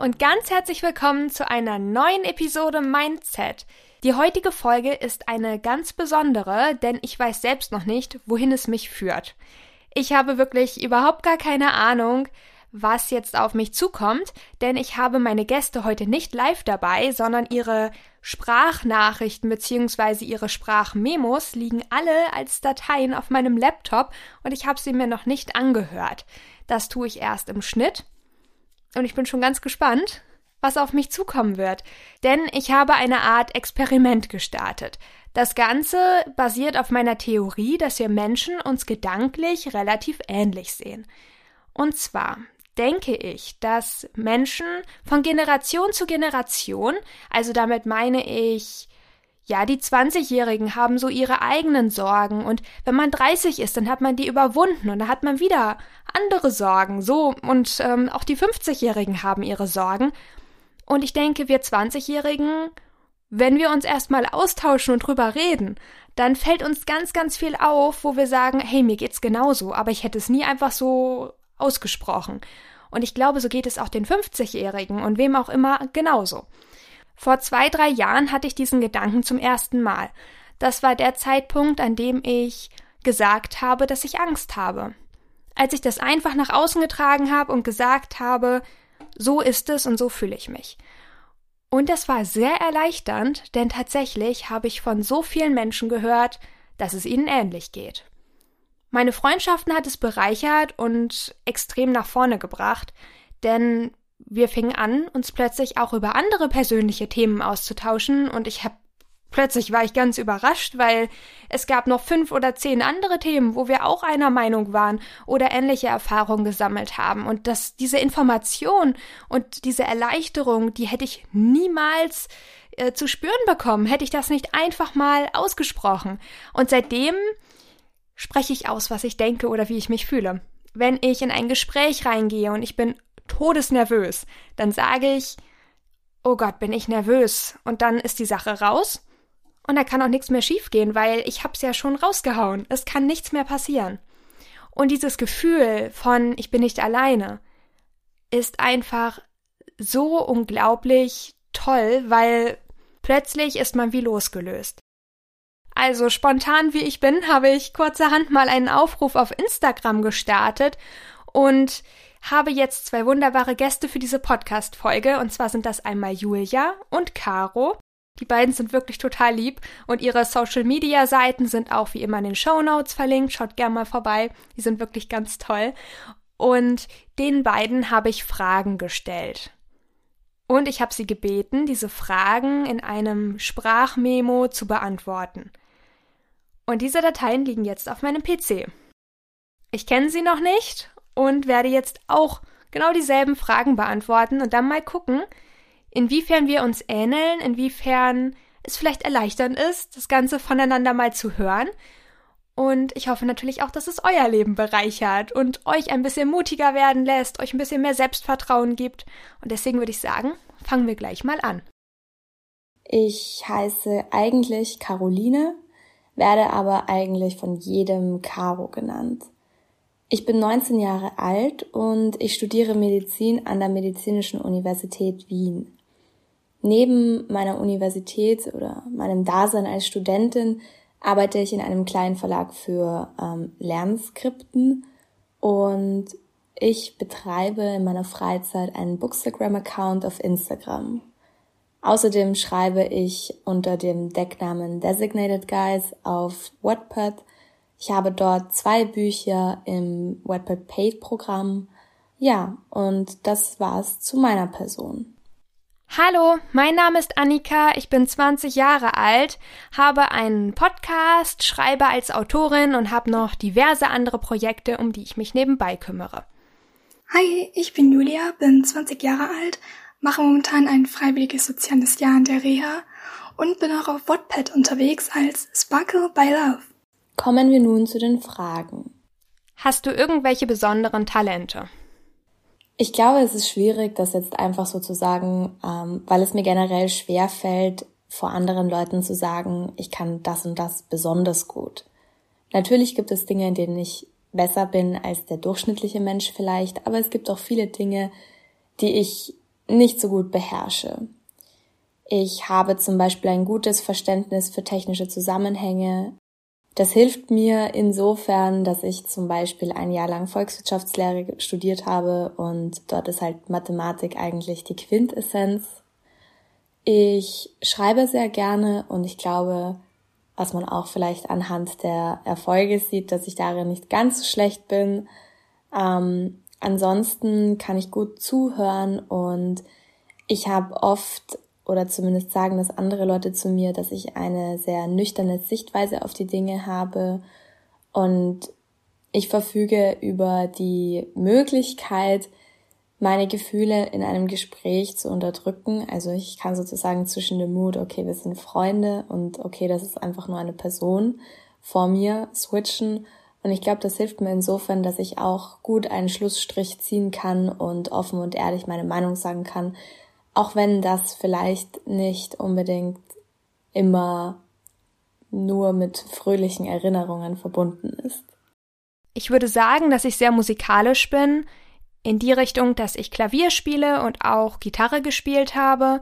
und ganz herzlich willkommen zu einer neuen Episode Mindset. Die heutige Folge ist eine ganz besondere, denn ich weiß selbst noch nicht, wohin es mich führt. Ich habe wirklich überhaupt gar keine Ahnung, was jetzt auf mich zukommt, denn ich habe meine Gäste heute nicht live dabei, sondern ihre Sprachnachrichten bzw. ihre Sprachmemos liegen alle als Dateien auf meinem Laptop und ich habe sie mir noch nicht angehört. Das tue ich erst im Schnitt und ich bin schon ganz gespannt, was auf mich zukommen wird. Denn ich habe eine Art Experiment gestartet. Das Ganze basiert auf meiner Theorie, dass wir Menschen uns gedanklich relativ ähnlich sehen. Und zwar denke ich, dass Menschen von Generation zu Generation, also damit meine ich ja, die 20-Jährigen haben so ihre eigenen Sorgen und wenn man 30 ist, dann hat man die überwunden und dann hat man wieder andere Sorgen. So und ähm, auch die 50-Jährigen haben ihre Sorgen. Und ich denke, wir 20-Jährigen, wenn wir uns erstmal austauschen und drüber reden, dann fällt uns ganz, ganz viel auf, wo wir sagen, hey, mir geht's genauso, aber ich hätte es nie einfach so ausgesprochen. Und ich glaube, so geht es auch den 50-Jährigen und wem auch immer genauso. Vor zwei, drei Jahren hatte ich diesen Gedanken zum ersten Mal. Das war der Zeitpunkt, an dem ich gesagt habe, dass ich Angst habe. Als ich das einfach nach außen getragen habe und gesagt habe, so ist es und so fühle ich mich. Und das war sehr erleichternd, denn tatsächlich habe ich von so vielen Menschen gehört, dass es ihnen ähnlich geht. Meine Freundschaften hat es bereichert und extrem nach vorne gebracht, denn wir fingen an, uns plötzlich auch über andere persönliche Themen auszutauschen und ich habe plötzlich war ich ganz überrascht, weil es gab noch fünf oder zehn andere Themen, wo wir auch einer Meinung waren oder ähnliche Erfahrungen gesammelt haben und dass diese Information und diese Erleichterung, die hätte ich niemals äh, zu spüren bekommen, hätte ich das nicht einfach mal ausgesprochen. Und seitdem spreche ich aus, was ich denke oder wie ich mich fühle. Wenn ich in ein Gespräch reingehe und ich bin todesnervös, dann sage ich, oh Gott, bin ich nervös. Und dann ist die Sache raus. Und da kann auch nichts mehr schiefgehen, weil ich hab's ja schon rausgehauen. Es kann nichts mehr passieren. Und dieses Gefühl von ich bin nicht alleine ist einfach so unglaublich toll, weil plötzlich ist man wie losgelöst. Also spontan wie ich bin, habe ich kurzerhand mal einen Aufruf auf Instagram gestartet und habe jetzt zwei wunderbare Gäste für diese Podcast-Folge. Und zwar sind das einmal Julia und Caro. Die beiden sind wirklich total lieb und ihre Social Media Seiten sind auch wie immer in den Show Notes verlinkt. Schaut gerne mal vorbei. Die sind wirklich ganz toll. Und den beiden habe ich Fragen gestellt. Und ich habe sie gebeten, diese Fragen in einem Sprachmemo zu beantworten. Und diese Dateien liegen jetzt auf meinem PC. Ich kenne sie noch nicht und werde jetzt auch genau dieselben Fragen beantworten und dann mal gucken, inwiefern wir uns ähneln, inwiefern es vielleicht erleichternd ist, das Ganze voneinander mal zu hören. Und ich hoffe natürlich auch, dass es euer Leben bereichert und euch ein bisschen mutiger werden lässt, euch ein bisschen mehr Selbstvertrauen gibt. Und deswegen würde ich sagen, fangen wir gleich mal an. Ich heiße eigentlich Caroline, werde aber eigentlich von jedem Caro genannt. Ich bin 19 Jahre alt und ich studiere Medizin an der Medizinischen Universität Wien. Neben meiner Universität oder meinem Dasein als Studentin arbeite ich in einem kleinen Verlag für ähm, Lernskripten und ich betreibe in meiner Freizeit einen Bookstagram-Account auf Instagram. Außerdem schreibe ich unter dem Decknamen Designated Guys auf Wattpad ich habe dort zwei Bücher im Wattpad Paid Programm. Ja, und das war's zu meiner Person. Hallo, mein Name ist Annika, ich bin 20 Jahre alt, habe einen Podcast, schreibe als Autorin und habe noch diverse andere Projekte, um die ich mich nebenbei kümmere. Hi, ich bin Julia, bin 20 Jahre alt, mache momentan ein freiwilliges soziales Jahr in der Reha und bin auch auf Wattpad unterwegs als Sparkle by Love. Kommen wir nun zu den Fragen. Hast du irgendwelche besonderen Talente? Ich glaube, es ist schwierig, das jetzt einfach so zu sagen, ähm, weil es mir generell schwer fällt, vor anderen Leuten zu sagen, ich kann das und das besonders gut. Natürlich gibt es Dinge, in denen ich besser bin als der durchschnittliche Mensch vielleicht, aber es gibt auch viele Dinge, die ich nicht so gut beherrsche. Ich habe zum Beispiel ein gutes Verständnis für technische Zusammenhänge. Das hilft mir insofern, dass ich zum Beispiel ein Jahr lang Volkswirtschaftslehre studiert habe und dort ist halt Mathematik eigentlich die Quintessenz. Ich schreibe sehr gerne und ich glaube, was man auch vielleicht anhand der Erfolge sieht, dass ich darin nicht ganz so schlecht bin. Ähm, ansonsten kann ich gut zuhören und ich habe oft oder zumindest sagen das andere Leute zu mir, dass ich eine sehr nüchterne Sichtweise auf die Dinge habe und ich verfüge über die Möglichkeit, meine Gefühle in einem Gespräch zu unterdrücken. Also ich kann sozusagen zwischen dem Mut, okay, wir sind Freunde und okay, das ist einfach nur eine Person vor mir switchen. Und ich glaube, das hilft mir insofern, dass ich auch gut einen Schlussstrich ziehen kann und offen und ehrlich meine Meinung sagen kann, auch wenn das vielleicht nicht unbedingt immer nur mit fröhlichen Erinnerungen verbunden ist. Ich würde sagen, dass ich sehr musikalisch bin, in die Richtung, dass ich Klavier spiele und auch Gitarre gespielt habe.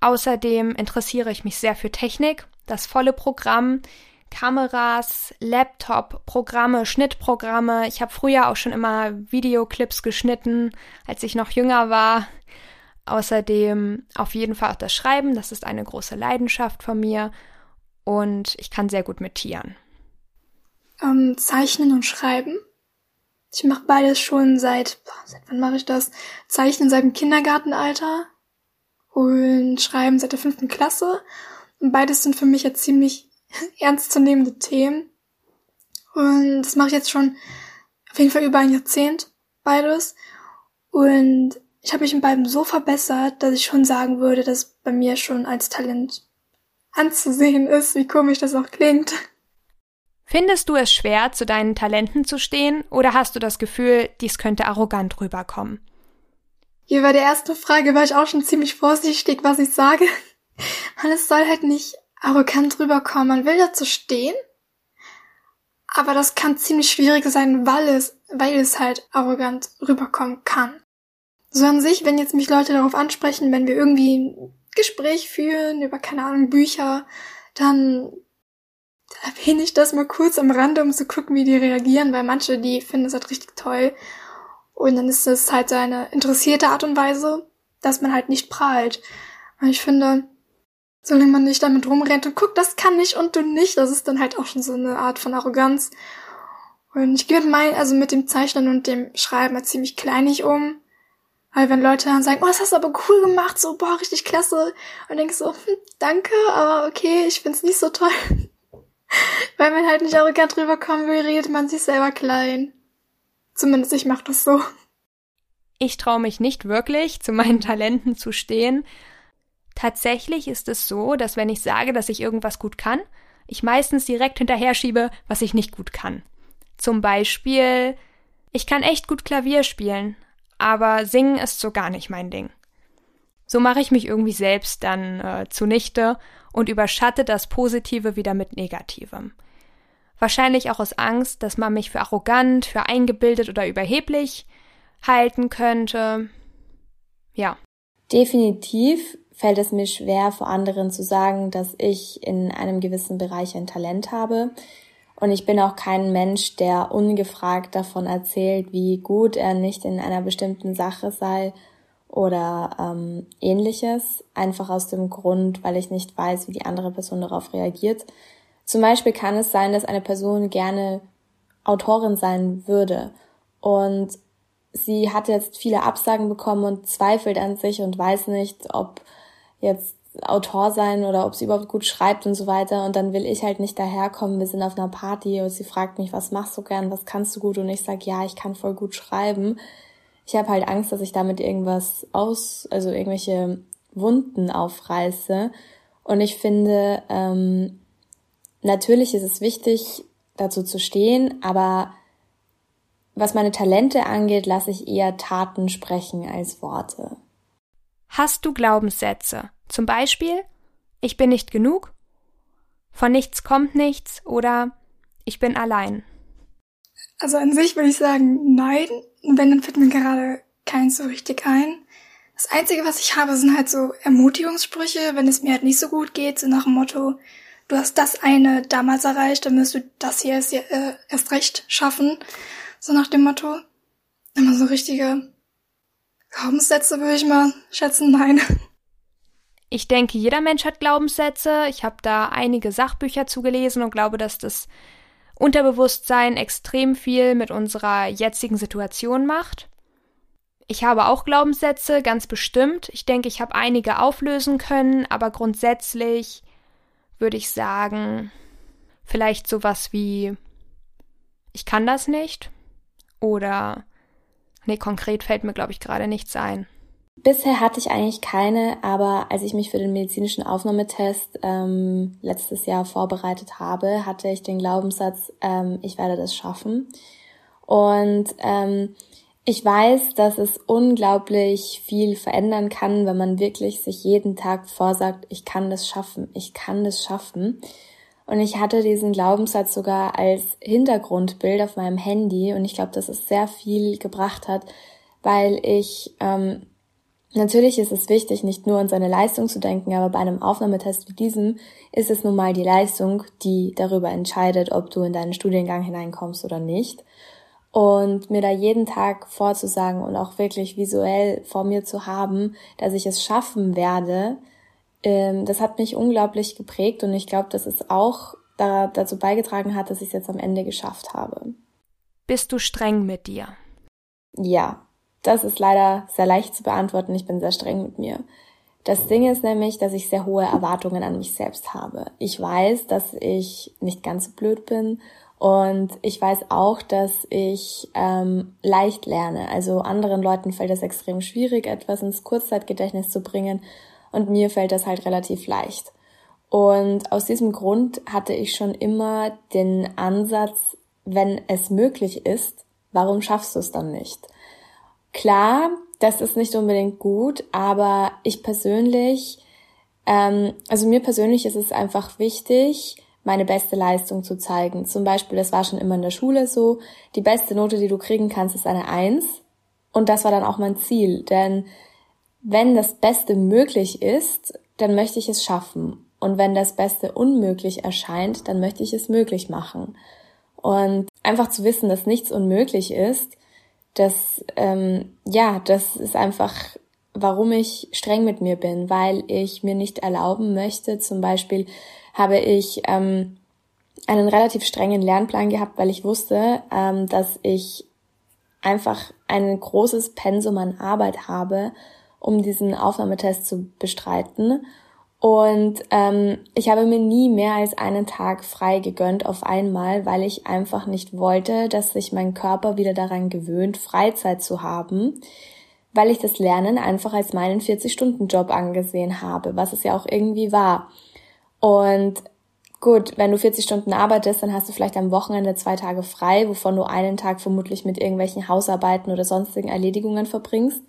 Außerdem interessiere ich mich sehr für Technik, das volle Programm, Kameras, Laptop, Programme, Schnittprogramme. Ich habe früher auch schon immer Videoclips geschnitten, als ich noch jünger war. Außerdem auf jeden Fall auch das Schreiben, das ist eine große Leidenschaft von mir und ich kann sehr gut mit Tieren. Ähm, Zeichnen und Schreiben. Ich mache beides schon seit, seit wann mache ich das? Zeichnen seit dem Kindergartenalter und Schreiben seit der fünften Klasse. Und beides sind für mich jetzt ziemlich ernstzunehmende Themen. Und das mache ich jetzt schon auf jeden Fall über ein Jahrzehnt, beides. Und ich habe mich in beiden so verbessert, dass ich schon sagen würde, dass bei mir schon als Talent anzusehen ist, wie komisch das auch klingt. Findest du es schwer, zu deinen Talenten zu stehen, oder hast du das Gefühl, dies könnte arrogant rüberkommen? Hier bei der ersten Frage war ich auch schon ziemlich vorsichtig, was ich sage. Es soll halt nicht arrogant rüberkommen. Man will dazu stehen. Aber das kann ziemlich schwierig sein, weil es, weil es halt arrogant rüberkommen kann. So an sich, wenn jetzt mich Leute darauf ansprechen, wenn wir irgendwie ein Gespräch führen über, keine Ahnung, Bücher, dann erwähne ich das mal kurz am Rande, um zu gucken, wie die reagieren, weil manche, die finden es halt richtig toll. Und dann ist es halt so eine interessierte Art und Weise, dass man halt nicht prahlt. Und ich finde, solange man nicht damit rumrennt und guckt, das kann ich und du nicht, das ist dann halt auch schon so eine Art von Arroganz. Und ich gehe mit mein, also mit dem Zeichnen und dem Schreiben halt ziemlich kleinig um. Weil wenn Leute dann sagen, oh, das hast du aber cool gemacht, so, boah, richtig klasse. Und denkst so, hm, danke, aber okay, ich find's nicht so toll. Weil man halt nicht arrogant rüberkommen will, redet man sich selber klein. Zumindest ich mach das so. Ich traue mich nicht wirklich, zu meinen Talenten zu stehen. Tatsächlich ist es so, dass wenn ich sage, dass ich irgendwas gut kann, ich meistens direkt hinterher schiebe, was ich nicht gut kann. Zum Beispiel, ich kann echt gut Klavier spielen, aber singen ist so gar nicht mein Ding. So mache ich mich irgendwie selbst dann äh, zunichte und überschatte das Positive wieder mit Negativem. Wahrscheinlich auch aus Angst, dass man mich für arrogant, für eingebildet oder überheblich halten könnte. Ja. Definitiv fällt es mir schwer, vor anderen zu sagen, dass ich in einem gewissen Bereich ein Talent habe. Und ich bin auch kein Mensch, der ungefragt davon erzählt, wie gut er nicht in einer bestimmten Sache sei oder ähm, ähnliches. Einfach aus dem Grund, weil ich nicht weiß, wie die andere Person darauf reagiert. Zum Beispiel kann es sein, dass eine Person gerne Autorin sein würde und sie hat jetzt viele Absagen bekommen und zweifelt an sich und weiß nicht, ob jetzt Autor sein oder ob sie überhaupt gut schreibt und so weiter. Und dann will ich halt nicht daherkommen, wir sind auf einer Party und sie fragt mich, was machst du gern, was kannst du gut? Und ich sag, ja, ich kann voll gut schreiben. Ich habe halt Angst, dass ich damit irgendwas aus, also irgendwelche Wunden aufreiße. Und ich finde, ähm, natürlich ist es wichtig, dazu zu stehen, aber was meine Talente angeht, lasse ich eher Taten sprechen als Worte. Hast du Glaubenssätze? Zum Beispiel, ich bin nicht genug, von nichts kommt nichts oder ich bin allein. Also an sich würde ich sagen, nein. Wenn, dann fällt mir gerade keins so richtig ein. Das Einzige, was ich habe, sind halt so Ermutigungssprüche, wenn es mir halt nicht so gut geht, so nach dem Motto, du hast das eine damals erreicht, dann wirst du das hier erst, äh, erst recht schaffen. So nach dem Motto. Immer so richtige Glaubenssätze würde ich mal schätzen, nein. Ich denke, jeder Mensch hat Glaubenssätze. Ich habe da einige Sachbücher zugelesen und glaube, dass das Unterbewusstsein extrem viel mit unserer jetzigen Situation macht. Ich habe auch Glaubenssätze, ganz bestimmt. Ich denke, ich habe einige auflösen können, aber grundsätzlich würde ich sagen, vielleicht sowas wie ich kann das nicht oder nee, konkret fällt mir glaube ich gerade nichts ein. Bisher hatte ich eigentlich keine, aber als ich mich für den medizinischen Aufnahmetest ähm, letztes Jahr vorbereitet habe, hatte ich den Glaubenssatz, ähm, ich werde das schaffen. Und ähm, ich weiß, dass es unglaublich viel verändern kann, wenn man wirklich sich jeden Tag vorsagt, ich kann das schaffen, ich kann das schaffen. Und ich hatte diesen Glaubenssatz sogar als Hintergrundbild auf meinem Handy und ich glaube, dass es sehr viel gebracht hat, weil ich ähm, natürlich ist es wichtig, nicht nur an seine Leistung zu denken, aber bei einem Aufnahmetest wie diesem ist es nun mal die Leistung, die darüber entscheidet, ob du in deinen Studiengang hineinkommst oder nicht. Und mir da jeden Tag vorzusagen und auch wirklich visuell vor mir zu haben, dass ich es schaffen werde, ähm, das hat mich unglaublich geprägt und ich glaube, dass es auch da, dazu beigetragen hat, dass ich es jetzt am Ende geschafft habe. Bist du streng mit dir? Ja, das ist leider sehr leicht zu beantworten. Ich bin sehr streng mit mir. Das Ding ist nämlich, dass ich sehr hohe Erwartungen an mich selbst habe. Ich weiß, dass ich nicht ganz so blöd bin und ich weiß auch, dass ich ähm, leicht lerne. Also anderen Leuten fällt es extrem schwierig, etwas ins Kurzzeitgedächtnis zu bringen. Und mir fällt das halt relativ leicht. Und aus diesem Grund hatte ich schon immer den Ansatz, wenn es möglich ist, warum schaffst du es dann nicht? Klar, das ist nicht unbedingt gut, aber ich persönlich, ähm, also mir persönlich ist es einfach wichtig, meine beste Leistung zu zeigen. Zum Beispiel, das war schon immer in der Schule so, die beste Note, die du kriegen kannst, ist eine Eins. Und das war dann auch mein Ziel, denn wenn das Beste möglich ist, dann möchte ich es schaffen. Und wenn das Beste unmöglich erscheint, dann möchte ich es möglich machen. Und einfach zu wissen, dass nichts unmöglich ist, das, ähm, ja, das ist einfach, warum ich streng mit mir bin, weil ich mir nicht erlauben möchte, zum Beispiel habe ich ähm, einen relativ strengen Lernplan gehabt, weil ich wusste, ähm, dass ich einfach ein großes Pensum an Arbeit habe, um diesen Aufnahmetest zu bestreiten. Und ähm, ich habe mir nie mehr als einen Tag frei gegönnt auf einmal, weil ich einfach nicht wollte, dass sich mein Körper wieder daran gewöhnt, Freizeit zu haben, weil ich das Lernen einfach als meinen 40-Stunden-Job angesehen habe, was es ja auch irgendwie war. Und gut, wenn du 40 Stunden arbeitest, dann hast du vielleicht am Wochenende zwei Tage frei, wovon du einen Tag vermutlich mit irgendwelchen Hausarbeiten oder sonstigen Erledigungen verbringst.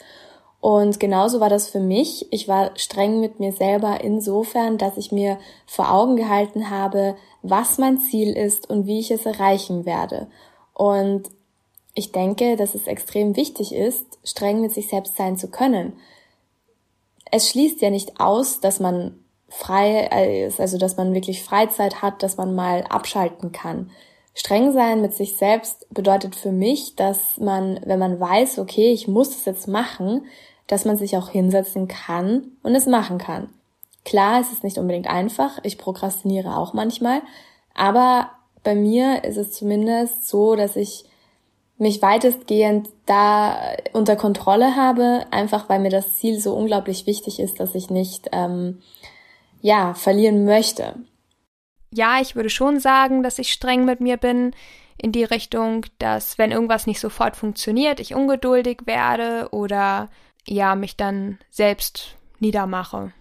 Und genauso war das für mich. Ich war streng mit mir selber insofern, dass ich mir vor Augen gehalten habe, was mein Ziel ist und wie ich es erreichen werde. Und ich denke, dass es extrem wichtig ist, streng mit sich selbst sein zu können. Es schließt ja nicht aus, dass man frei ist, also dass man wirklich Freizeit hat, dass man mal abschalten kann. Streng sein mit sich selbst bedeutet für mich, dass man, wenn man weiß, okay, ich muss es jetzt machen, dass man sich auch hinsetzen kann und es machen kann. Klar, es ist nicht unbedingt einfach. Ich prokrastiniere auch manchmal. Aber bei mir ist es zumindest so, dass ich mich weitestgehend da unter Kontrolle habe, einfach weil mir das Ziel so unglaublich wichtig ist, dass ich nicht ähm, ja, verlieren möchte. Ja, ich würde schon sagen, dass ich streng mit mir bin in die Richtung, dass wenn irgendwas nicht sofort funktioniert, ich ungeduldig werde oder ja, mich dann selbst niedermache.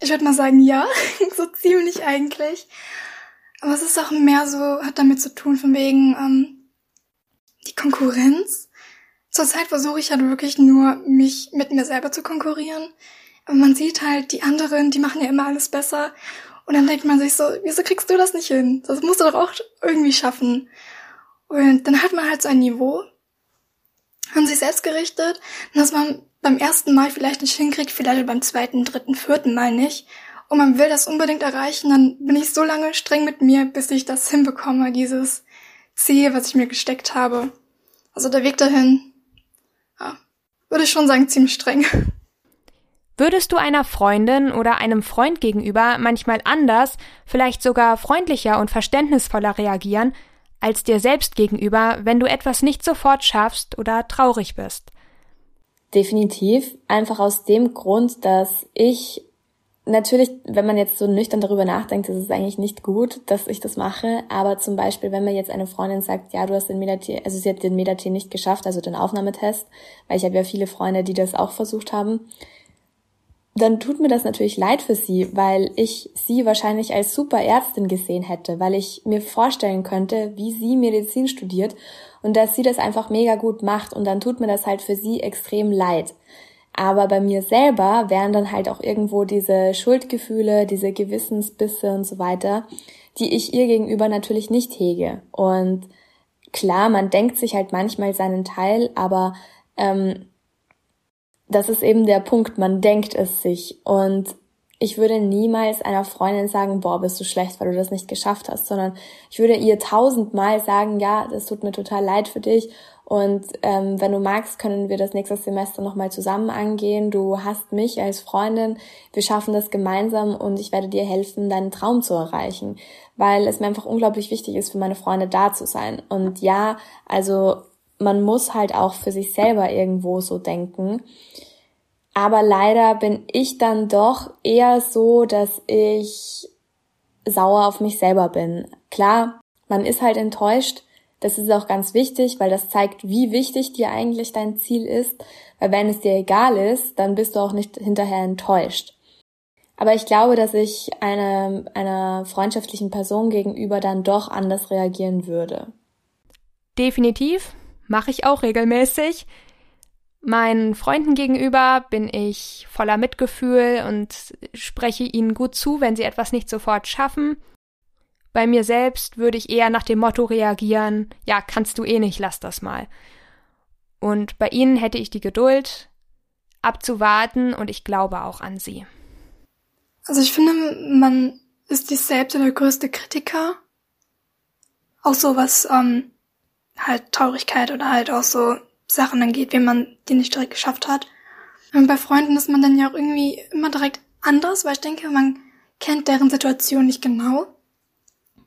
Ich würde mal sagen, ja, so ziemlich eigentlich. Aber es ist auch mehr so, hat damit zu tun, von wegen ähm, die Konkurrenz. Zurzeit versuche ich halt wirklich nur, mich mit mir selber zu konkurrieren. Aber man sieht halt, die anderen, die machen ja immer alles besser. Und dann denkt man sich so, wieso kriegst du das nicht hin? Das musst du doch auch irgendwie schaffen. Und dann hat man halt so ein Niveau an sich selbst gerichtet, dass man beim ersten Mal vielleicht nicht hinkriegt, vielleicht beim zweiten, dritten, vierten Mal nicht. Und man will das unbedingt erreichen, dann bin ich so lange streng mit mir, bis ich das hinbekomme, dieses Ziel, was ich mir gesteckt habe. Also der Weg dahin, ja, würde ich schon sagen, ziemlich streng. Würdest du einer Freundin oder einem Freund gegenüber manchmal anders, vielleicht sogar freundlicher und verständnisvoller reagieren, als dir selbst gegenüber, wenn du etwas nicht sofort schaffst oder traurig bist? Definitiv. Einfach aus dem Grund, dass ich natürlich, wenn man jetzt so nüchtern darüber nachdenkt, ist es eigentlich nicht gut, dass ich das mache. Aber zum Beispiel, wenn mir jetzt eine Freundin sagt, ja, du hast den Medatee, also sie hat den Medatee nicht geschafft, also den Aufnahmetest, weil ich habe ja viele Freunde, die das auch versucht haben, dann tut mir das natürlich leid für sie, weil ich sie wahrscheinlich als super Ärztin gesehen hätte, weil ich mir vorstellen könnte, wie sie Medizin studiert und dass sie das einfach mega gut macht und dann tut mir das halt für sie extrem leid. Aber bei mir selber wären dann halt auch irgendwo diese Schuldgefühle, diese Gewissensbisse und so weiter, die ich ihr gegenüber natürlich nicht hege. Und klar, man denkt sich halt manchmal seinen Teil, aber ähm, das ist eben der Punkt, man denkt es sich. Und ich würde niemals einer Freundin sagen, boah, bist du schlecht, weil du das nicht geschafft hast, sondern ich würde ihr tausendmal sagen, ja, das tut mir total leid für dich. Und ähm, wenn du magst, können wir das nächste Semester nochmal zusammen angehen. Du hast mich als Freundin, wir schaffen das gemeinsam und ich werde dir helfen, deinen Traum zu erreichen. Weil es mir einfach unglaublich wichtig ist, für meine Freunde da zu sein. Und ja, also man muss halt auch für sich selber irgendwo so denken. Aber leider bin ich dann doch eher so, dass ich sauer auf mich selber bin. Klar, man ist halt enttäuscht. Das ist auch ganz wichtig, weil das zeigt, wie wichtig dir eigentlich dein Ziel ist. Weil wenn es dir egal ist, dann bist du auch nicht hinterher enttäuscht. Aber ich glaube, dass ich einer, einer freundschaftlichen Person gegenüber dann doch anders reagieren würde. Definitiv mache ich auch regelmäßig. Meinen Freunden gegenüber bin ich voller Mitgefühl und spreche ihnen gut zu, wenn sie etwas nicht sofort schaffen. Bei mir selbst würde ich eher nach dem Motto reagieren, ja, kannst du eh nicht, lass das mal. Und bei ihnen hätte ich die Geduld, abzuwarten und ich glaube auch an sie. Also ich finde, man ist sich selbst der größte Kritiker. Auch so was ähm, halt Traurigkeit oder halt auch so Sachen angeht, wenn man die nicht direkt geschafft hat. Und bei Freunden ist man dann ja auch irgendwie immer direkt anders, weil ich denke, man kennt deren Situation nicht genau.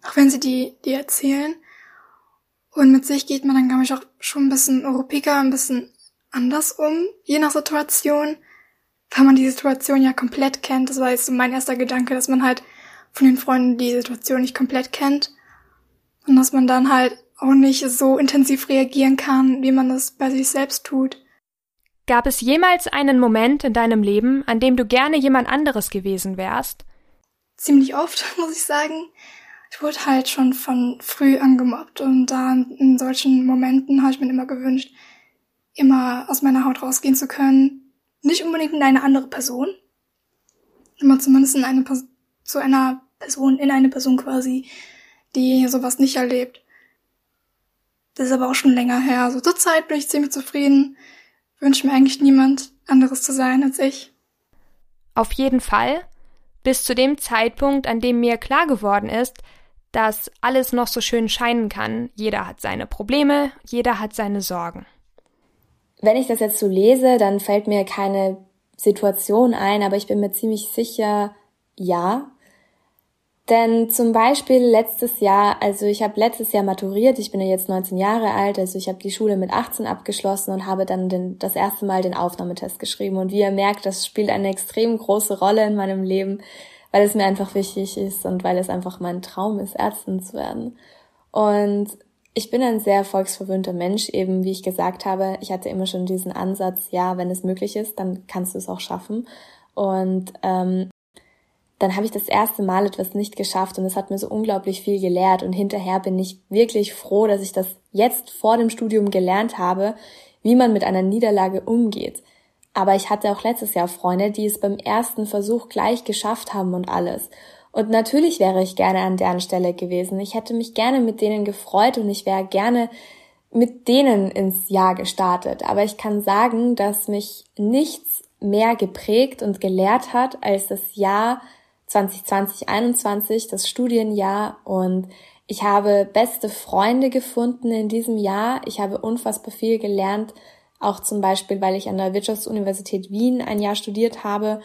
Auch wenn sie die, die erzählen. Und mit sich geht man dann, glaube ich, auch schon ein bisschen ruhiger, ein bisschen anders um, je nach Situation. Weil man die Situation ja komplett kennt. Das war jetzt so mein erster Gedanke, dass man halt von den Freunden die Situation nicht komplett kennt. Und dass man dann halt auch nicht so intensiv reagieren kann, wie man es bei sich selbst tut. Gab es jemals einen Moment in deinem Leben, an dem du gerne jemand anderes gewesen wärst? Ziemlich oft, muss ich sagen. Ich wurde halt schon von früh angemobbt und da in solchen Momenten habe ich mir immer gewünscht, immer aus meiner Haut rausgehen zu können. Nicht unbedingt in eine andere Person, immer zumindest in eine zu einer Person, in eine Person quasi, die sowas nicht erlebt. Das ist aber auch schon länger her. Also zur Zeit bin ich ziemlich zufrieden. Wünsche mir eigentlich niemand anderes zu sein als ich. Auf jeden Fall. Bis zu dem Zeitpunkt, an dem mir klar geworden ist, dass alles noch so schön scheinen kann. Jeder hat seine Probleme, jeder hat seine Sorgen. Wenn ich das jetzt so lese, dann fällt mir keine Situation ein, aber ich bin mir ziemlich sicher, ja. Denn zum Beispiel letztes Jahr, also ich habe letztes Jahr maturiert, ich bin ja jetzt 19 Jahre alt, also ich habe die Schule mit 18 abgeschlossen und habe dann den, das erste Mal den Aufnahmetest geschrieben. Und wie ihr merkt, das spielt eine extrem große Rolle in meinem Leben, weil es mir einfach wichtig ist und weil es einfach mein Traum ist, Ärztin zu werden. Und ich bin ein sehr erfolgsverwöhnter Mensch, eben wie ich gesagt habe, ich hatte immer schon diesen Ansatz, ja, wenn es möglich ist, dann kannst du es auch schaffen. Und ähm, dann habe ich das erste Mal etwas nicht geschafft und es hat mir so unglaublich viel gelehrt und hinterher bin ich wirklich froh, dass ich das jetzt vor dem Studium gelernt habe, wie man mit einer Niederlage umgeht. Aber ich hatte auch letztes Jahr Freunde, die es beim ersten Versuch gleich geschafft haben und alles. Und natürlich wäre ich gerne an deren Stelle gewesen. Ich hätte mich gerne mit denen gefreut und ich wäre gerne mit denen ins Jahr gestartet. Aber ich kann sagen, dass mich nichts mehr geprägt und gelehrt hat als das Jahr 2020, 21, das Studienjahr. Und ich habe beste Freunde gefunden in diesem Jahr. Ich habe unfassbar viel gelernt, auch zum Beispiel, weil ich an der Wirtschaftsuniversität Wien ein Jahr studiert habe.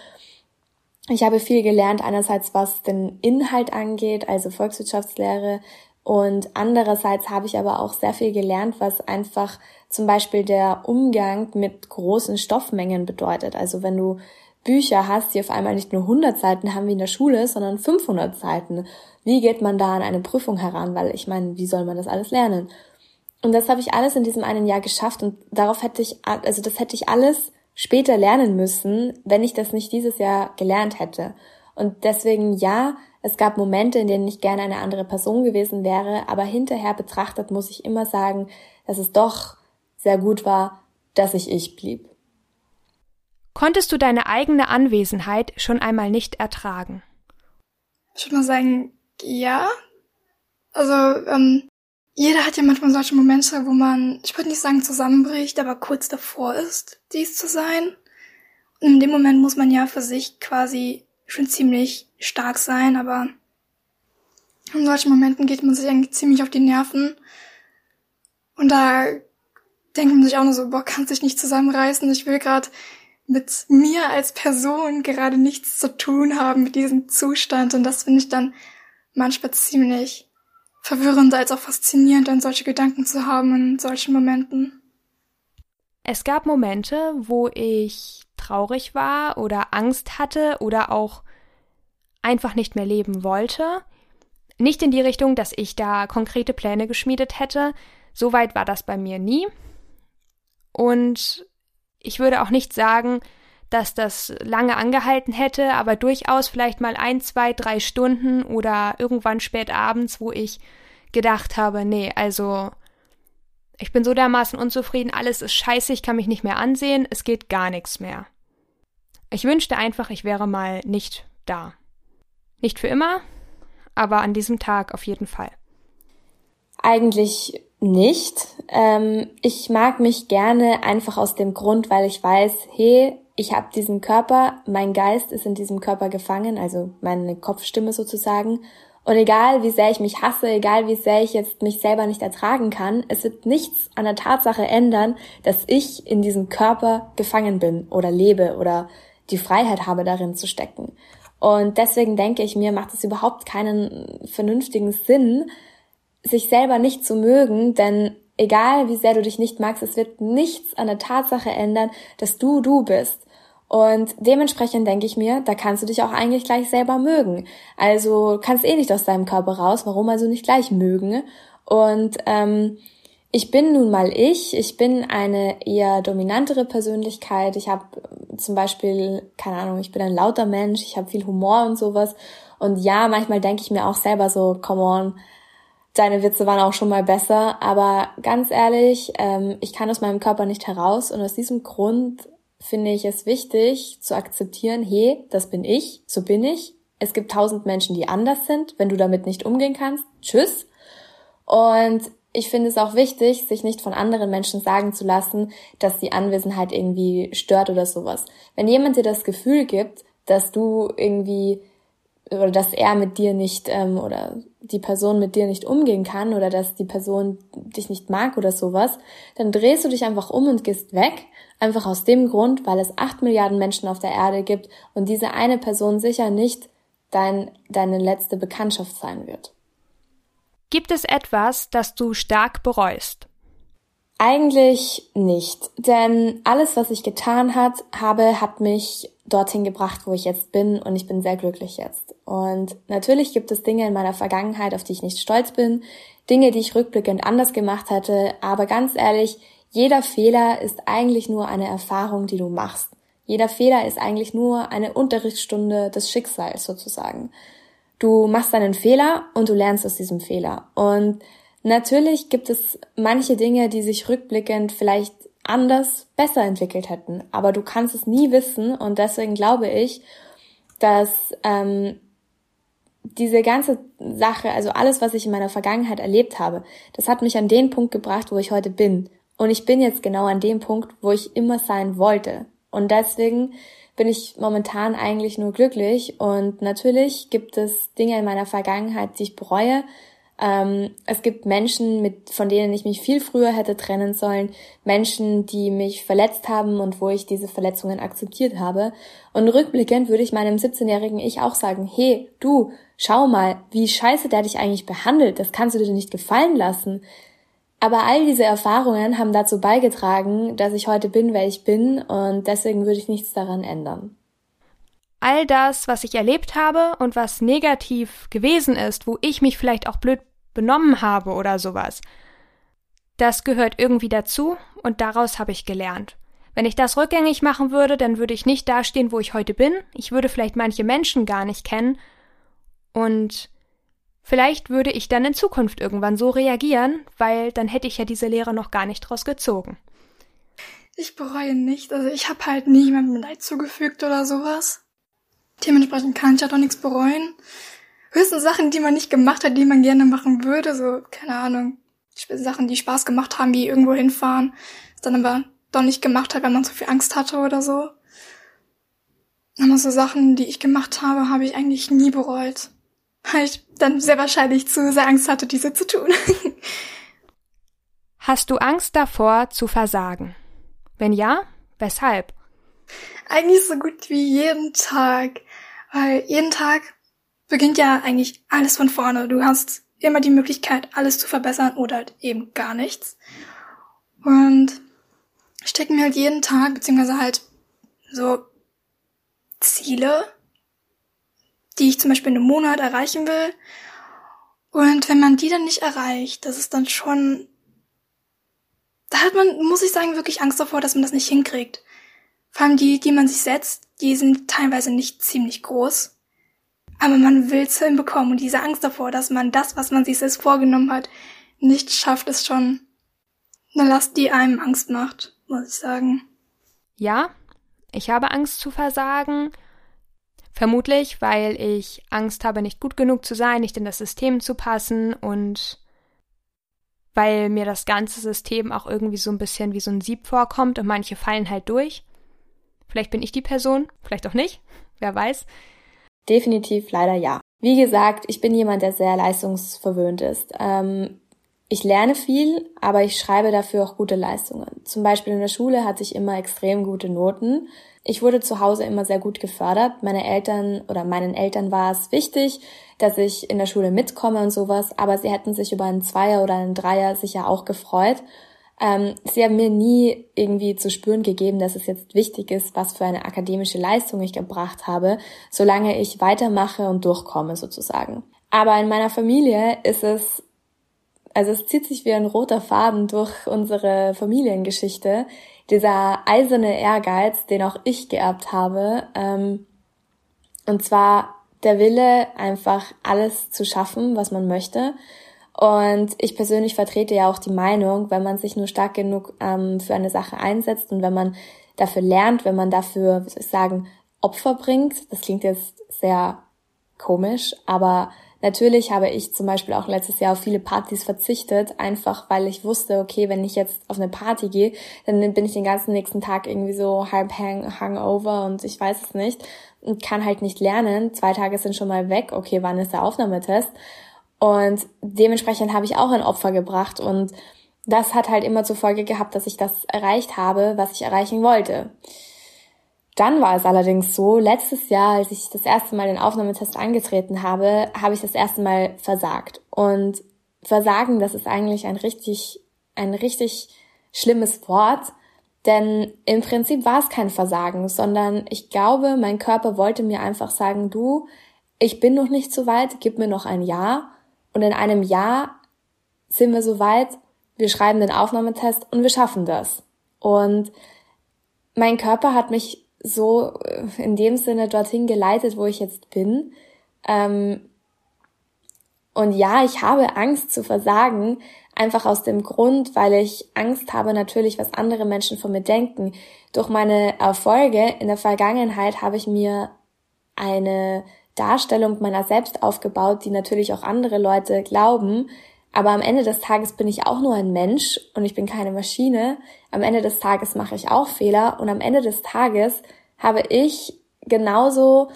Ich habe viel gelernt, einerseits was den Inhalt angeht, also Volkswirtschaftslehre, und andererseits habe ich aber auch sehr viel gelernt, was einfach zum Beispiel der Umgang mit großen Stoffmengen bedeutet. Also wenn du Bücher hast, die auf einmal nicht nur 100 Seiten haben wie in der Schule, sondern 500 Seiten. Wie geht man da an eine Prüfung heran? Weil ich meine, wie soll man das alles lernen? Und das habe ich alles in diesem einen Jahr geschafft und darauf hätte ich, also das hätte ich alles später lernen müssen, wenn ich das nicht dieses Jahr gelernt hätte. Und deswegen ja, es gab Momente, in denen ich gerne eine andere Person gewesen wäre, aber hinterher betrachtet muss ich immer sagen, dass es doch sehr gut war, dass ich ich blieb. Konntest du deine eigene Anwesenheit schon einmal nicht ertragen? Ich würde mal sagen, ja. Also, ähm, jeder hat ja manchmal solche Momente, wo man, ich würde nicht sagen zusammenbricht, aber kurz davor ist, dies zu sein. Und in dem Moment muss man ja für sich quasi schon ziemlich stark sein, aber in solchen Momenten geht man sich eigentlich ziemlich auf die Nerven. Und da denkt man sich auch nur so, boah, kannst dich nicht zusammenreißen. Ich will gerade mit mir als Person gerade nichts zu tun haben mit diesem Zustand. Und das finde ich dann manchmal ziemlich verwirrend als auch faszinierend, dann solche Gedanken zu haben in solchen Momenten. Es gab Momente, wo ich traurig war oder Angst hatte oder auch einfach nicht mehr leben wollte. Nicht in die Richtung, dass ich da konkrete Pläne geschmiedet hätte. So weit war das bei mir nie. Und ich würde auch nicht sagen, dass das lange angehalten hätte, aber durchaus vielleicht mal ein, zwei, drei Stunden oder irgendwann spät abends, wo ich gedacht habe, nee, also ich bin so dermaßen unzufrieden, alles ist scheiße, ich kann mich nicht mehr ansehen, es geht gar nichts mehr. Ich wünschte einfach, ich wäre mal nicht da. Nicht für immer, aber an diesem Tag auf jeden Fall. Eigentlich nicht. Ähm, ich mag mich gerne einfach aus dem Grund, weil ich weiß, hey, ich habe diesen Körper, mein Geist ist in diesem Körper gefangen, also meine Kopfstimme sozusagen. Und egal wie sehr ich mich hasse, egal wie sehr ich jetzt mich selber nicht ertragen kann, es wird nichts an der Tatsache ändern, dass ich in diesem Körper gefangen bin oder lebe oder die Freiheit habe, darin zu stecken. Und deswegen denke ich mir, macht es überhaupt keinen vernünftigen Sinn, sich selber nicht zu mögen, denn egal wie sehr du dich nicht magst, es wird nichts an der Tatsache ändern, dass du du bist. Und dementsprechend denke ich mir, da kannst du dich auch eigentlich gleich selber mögen. Also kannst eh nicht aus deinem Körper raus, warum also nicht gleich mögen? Und ähm, ich bin nun mal ich. Ich bin eine eher dominantere Persönlichkeit. Ich habe zum Beispiel, keine Ahnung, ich bin ein lauter Mensch. Ich habe viel Humor und sowas. Und ja, manchmal denke ich mir auch selber so, come on, deine Witze waren auch schon mal besser. Aber ganz ehrlich, ähm, ich kann aus meinem Körper nicht heraus. Und aus diesem Grund finde ich es wichtig zu akzeptieren, hey, das bin ich, so bin ich. Es gibt tausend Menschen, die anders sind. Wenn du damit nicht umgehen kannst, tschüss. Und ich finde es auch wichtig, sich nicht von anderen Menschen sagen zu lassen, dass die Anwesenheit irgendwie stört oder sowas. Wenn jemand dir das Gefühl gibt, dass du irgendwie oder dass er mit dir nicht ähm, oder die Person mit dir nicht umgehen kann oder dass die Person dich nicht mag oder sowas, dann drehst du dich einfach um und gehst weg. Einfach aus dem Grund, weil es acht Milliarden Menschen auf der Erde gibt und diese eine Person sicher nicht dein, deine letzte Bekanntschaft sein wird. Gibt es etwas, das du stark bereust? Eigentlich nicht, denn alles, was ich getan hat, habe, hat mich dorthin gebracht, wo ich jetzt bin und ich bin sehr glücklich jetzt. Und natürlich gibt es Dinge in meiner Vergangenheit, auf die ich nicht stolz bin, Dinge, die ich rückblickend anders gemacht hätte, aber ganz ehrlich, jeder Fehler ist eigentlich nur eine Erfahrung, die du machst. Jeder Fehler ist eigentlich nur eine Unterrichtsstunde des Schicksals sozusagen. Du machst einen Fehler und du lernst aus diesem Fehler. Und natürlich gibt es manche Dinge, die sich rückblickend vielleicht anders besser entwickelt hätten. Aber du kannst es nie wissen und deswegen glaube ich, dass ähm, diese ganze Sache, also alles, was ich in meiner Vergangenheit erlebt habe, das hat mich an den Punkt gebracht, wo ich heute bin. Und ich bin jetzt genau an dem Punkt, wo ich immer sein wollte. Und deswegen bin ich momentan eigentlich nur glücklich. Und natürlich gibt es Dinge in meiner Vergangenheit, die ich bereue. Ähm, es gibt Menschen, mit, von denen ich mich viel früher hätte trennen sollen. Menschen, die mich verletzt haben und wo ich diese Verletzungen akzeptiert habe. Und rückblickend würde ich meinem 17-jährigen Ich auch sagen, hey, du, schau mal, wie scheiße der dich eigentlich behandelt. Das kannst du dir nicht gefallen lassen. Aber all diese Erfahrungen haben dazu beigetragen, dass ich heute bin, wer ich bin und deswegen würde ich nichts daran ändern. All das, was ich erlebt habe und was negativ gewesen ist, wo ich mich vielleicht auch blöd benommen habe oder sowas, das gehört irgendwie dazu und daraus habe ich gelernt. Wenn ich das rückgängig machen würde, dann würde ich nicht dastehen, wo ich heute bin. Ich würde vielleicht manche Menschen gar nicht kennen und Vielleicht würde ich dann in Zukunft irgendwann so reagieren, weil dann hätte ich ja diese Lehre noch gar nicht draus gezogen. Ich bereue nicht. Also ich habe halt nie jemandem Leid zugefügt oder sowas. Dementsprechend kann ich ja doch nichts bereuen. Höchstens Sachen, die man nicht gemacht hat, die man gerne machen würde. So, keine Ahnung. Sachen, die Spaß gemacht haben, wie irgendwo hinfahren. Dann aber doch nicht gemacht hat, weil man so viel Angst hatte oder so. Aber so Sachen, die ich gemacht habe, habe ich eigentlich nie bereut weil ich dann sehr wahrscheinlich zu sehr Angst hatte, diese zu tun. Hast du Angst davor zu versagen? Wenn ja, weshalb? Eigentlich so gut wie jeden Tag, weil jeden Tag beginnt ja eigentlich alles von vorne. Du hast immer die Möglichkeit, alles zu verbessern oder halt eben gar nichts. Und stecken mir halt jeden Tag, beziehungsweise halt so Ziele, die ich zum Beispiel in einem Monat erreichen will. Und wenn man die dann nicht erreicht, das ist dann schon, da hat man, muss ich sagen, wirklich Angst davor, dass man das nicht hinkriegt. Vor allem die, die man sich setzt, die sind teilweise nicht ziemlich groß. Aber man will es hinbekommen und diese Angst davor, dass man das, was man sich selbst vorgenommen hat, nicht schafft, ist schon eine Last, die einem Angst macht, muss ich sagen. Ja, ich habe Angst zu versagen Vermutlich, weil ich Angst habe, nicht gut genug zu sein, nicht in das System zu passen und weil mir das ganze System auch irgendwie so ein bisschen wie so ein Sieb vorkommt und manche fallen halt durch. Vielleicht bin ich die Person, vielleicht auch nicht, wer weiß. Definitiv leider ja. Wie gesagt, ich bin jemand, der sehr leistungsverwöhnt ist. Ähm, ich lerne viel, aber ich schreibe dafür auch gute Leistungen. Zum Beispiel in der Schule hatte ich immer extrem gute Noten. Ich wurde zu Hause immer sehr gut gefördert. Meine Eltern oder meinen Eltern war es wichtig, dass ich in der Schule mitkomme und sowas, aber sie hätten sich über einen Zweier oder einen Dreier sicher auch gefreut. Ähm, sie haben mir nie irgendwie zu spüren gegeben, dass es jetzt wichtig ist, was für eine akademische Leistung ich gebracht habe, solange ich weitermache und durchkomme sozusagen. Aber in meiner Familie ist es, also es zieht sich wie ein roter Faden durch unsere Familiengeschichte dieser eiserne Ehrgeiz, den auch ich geerbt habe. Ähm, und zwar der Wille, einfach alles zu schaffen, was man möchte. Und ich persönlich vertrete ja auch die Meinung, wenn man sich nur stark genug ähm, für eine Sache einsetzt und wenn man dafür lernt, wenn man dafür, wie soll ich sagen, Opfer bringt, das klingt jetzt sehr komisch, aber Natürlich habe ich zum Beispiel auch letztes Jahr auf viele Partys verzichtet, einfach weil ich wusste, okay, wenn ich jetzt auf eine Party gehe, dann bin ich den ganzen nächsten Tag irgendwie so halb hang, hangover und ich weiß es nicht und kann halt nicht lernen. Zwei Tage sind schon mal weg. Okay, wann ist der Aufnahmetest? Und dementsprechend habe ich auch ein Opfer gebracht und das hat halt immer zur Folge gehabt, dass ich das erreicht habe, was ich erreichen wollte. Dann war es allerdings so, letztes Jahr, als ich das erste Mal den Aufnahmetest angetreten habe, habe ich das erste Mal versagt. Und Versagen, das ist eigentlich ein richtig, ein richtig schlimmes Wort, denn im Prinzip war es kein Versagen, sondern ich glaube, mein Körper wollte mir einfach sagen, du, ich bin noch nicht so weit, gib mir noch ein Jahr. Und in einem Jahr sind wir so weit, wir schreiben den Aufnahmetest und wir schaffen das. Und mein Körper hat mich so äh, in dem Sinne dorthin geleitet, wo ich jetzt bin. Ähm, und ja, ich habe Angst zu versagen, einfach aus dem Grund, weil ich Angst habe natürlich, was andere Menschen von mir denken. Durch meine Erfolge in der Vergangenheit habe ich mir eine Darstellung meiner selbst aufgebaut, die natürlich auch andere Leute glauben. Aber am Ende des Tages bin ich auch nur ein Mensch und ich bin keine Maschine. Am Ende des Tages mache ich auch Fehler und am Ende des Tages habe ich genauso,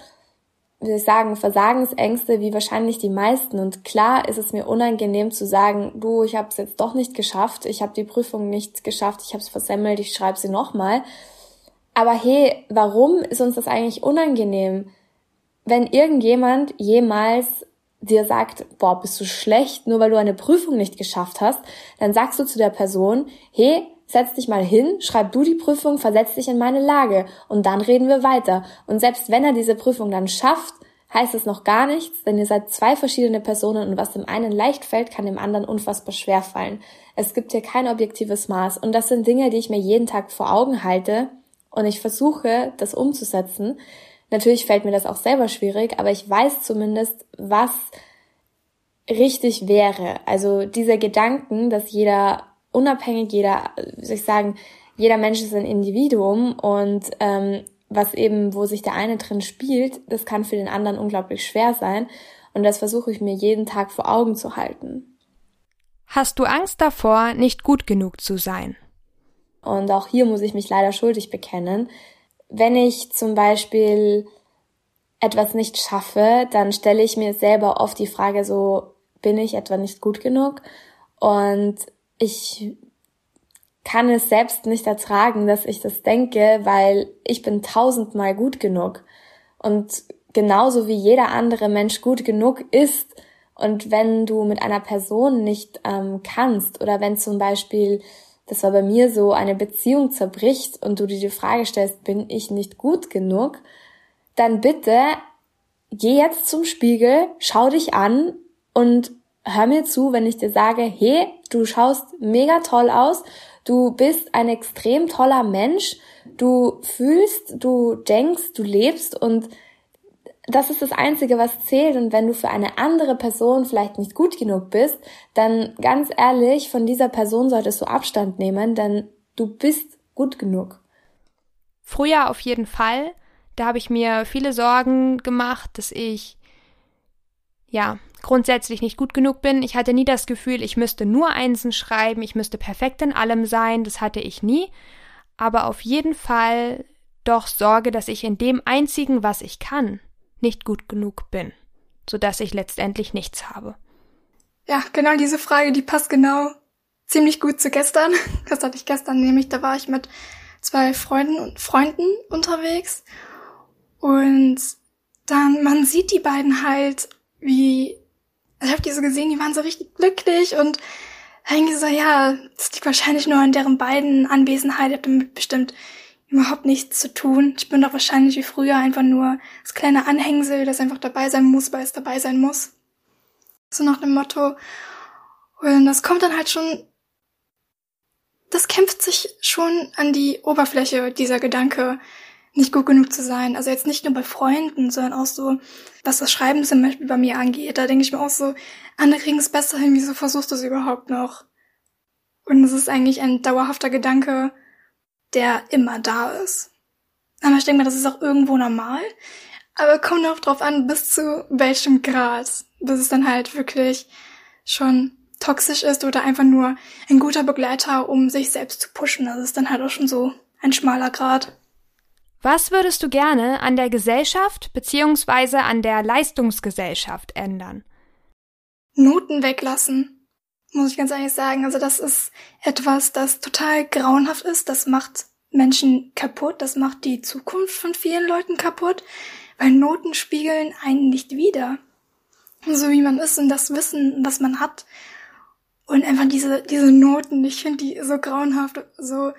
wie soll ich sagen, Versagensängste wie wahrscheinlich die meisten. Und klar ist es mir unangenehm zu sagen, du, ich habe es jetzt doch nicht geschafft, ich habe die Prüfung nicht geschafft, ich habe es versemmelt, ich schreibe sie nochmal. Aber hey, warum ist uns das eigentlich unangenehm? Wenn irgendjemand jemals dir sagt, boah, bist du schlecht, nur weil du eine Prüfung nicht geschafft hast, dann sagst du zu der Person, hey, setz dich mal hin, schreib du die Prüfung, versetz dich in meine Lage und dann reden wir weiter. Und selbst wenn er diese Prüfung dann schafft, heißt es noch gar nichts, denn ihr seid zwei verschiedene Personen und was dem einen leicht fällt, kann dem anderen unfassbar schwer fallen. Es gibt hier kein objektives Maß und das sind Dinge, die ich mir jeden Tag vor Augen halte und ich versuche, das umzusetzen. Natürlich fällt mir das auch selber schwierig, aber ich weiß zumindest, was richtig wäre. Also dieser Gedanken, dass jeder unabhängig, jeder, wie soll ich sagen, jeder Mensch ist ein Individuum und ähm, was eben, wo sich der eine drin spielt, das kann für den anderen unglaublich schwer sein. Und das versuche ich mir jeden Tag vor Augen zu halten. Hast du Angst davor, nicht gut genug zu sein? Und auch hier muss ich mich leider schuldig bekennen. Wenn ich zum Beispiel etwas nicht schaffe, dann stelle ich mir selber oft die Frage so, bin ich etwa nicht gut genug? Und ich kann es selbst nicht ertragen, dass ich das denke, weil ich bin tausendmal gut genug. Und genauso wie jeder andere Mensch gut genug ist, und wenn du mit einer Person nicht ähm, kannst oder wenn zum Beispiel, das war bei mir so, eine Beziehung zerbricht und du dir die Frage stellst, bin ich nicht gut genug, dann bitte geh jetzt zum Spiegel, schau dich an und hör mir zu, wenn ich dir sage, hey, du schaust mega toll aus, du bist ein extrem toller Mensch, du fühlst, du denkst, du lebst und das ist das Einzige, was zählt. Und wenn du für eine andere Person vielleicht nicht gut genug bist, dann ganz ehrlich, von dieser Person solltest du Abstand nehmen, denn du bist gut genug. Früher auf jeden Fall. Da habe ich mir viele Sorgen gemacht, dass ich ja grundsätzlich nicht gut genug bin. Ich hatte nie das Gefühl, ich müsste nur Einsen schreiben, ich müsste perfekt in allem sein, das hatte ich nie. Aber auf jeden Fall doch Sorge, dass ich in dem einzigen, was ich kann, nicht gut genug bin, sodass ich letztendlich nichts habe. Ja, genau diese Frage, die passt genau ziemlich gut zu gestern. Das hatte ich gestern nämlich, da war ich mit zwei Freunden und Freunden unterwegs und dann, man sieht die beiden halt, wie also ich habe die so gesehen, die waren so richtig glücklich und irgendwie so, ja, das liegt wahrscheinlich nur an deren beiden Anwesenheit, ich habe damit bestimmt überhaupt nichts zu tun. Ich bin doch wahrscheinlich wie früher einfach nur das kleine Anhängsel, das einfach dabei sein muss, weil es dabei sein muss. So nach dem Motto. Und das kommt dann halt schon, das kämpft sich schon an die Oberfläche, dieser Gedanke, nicht gut genug zu sein. Also jetzt nicht nur bei Freunden, sondern auch so, was das Schreiben zum Beispiel bei mir angeht. Da denke ich mir auch so, andere kriegen es besser hin, wieso versuchst du es überhaupt noch? Und es ist eigentlich ein dauerhafter Gedanke, der immer da ist. Aber ich denke mir, das ist auch irgendwo normal. Aber kommt auch drauf an, bis zu welchem Grad. Bis es dann halt wirklich schon toxisch ist oder einfach nur ein guter Begleiter, um sich selbst zu pushen. Das ist dann halt auch schon so ein schmaler Grad. Was würdest du gerne an der Gesellschaft bzw. an der Leistungsgesellschaft ändern? Noten weglassen, muss ich ganz ehrlich sagen. Also das ist etwas, das total grauenhaft ist. Das macht Menschen kaputt. Das macht die Zukunft von vielen Leuten kaputt, weil Noten spiegeln einen nicht wider. So wie man ist und das Wissen, was man hat. Und einfach diese, diese Noten, ich finde die so grauenhaft, so,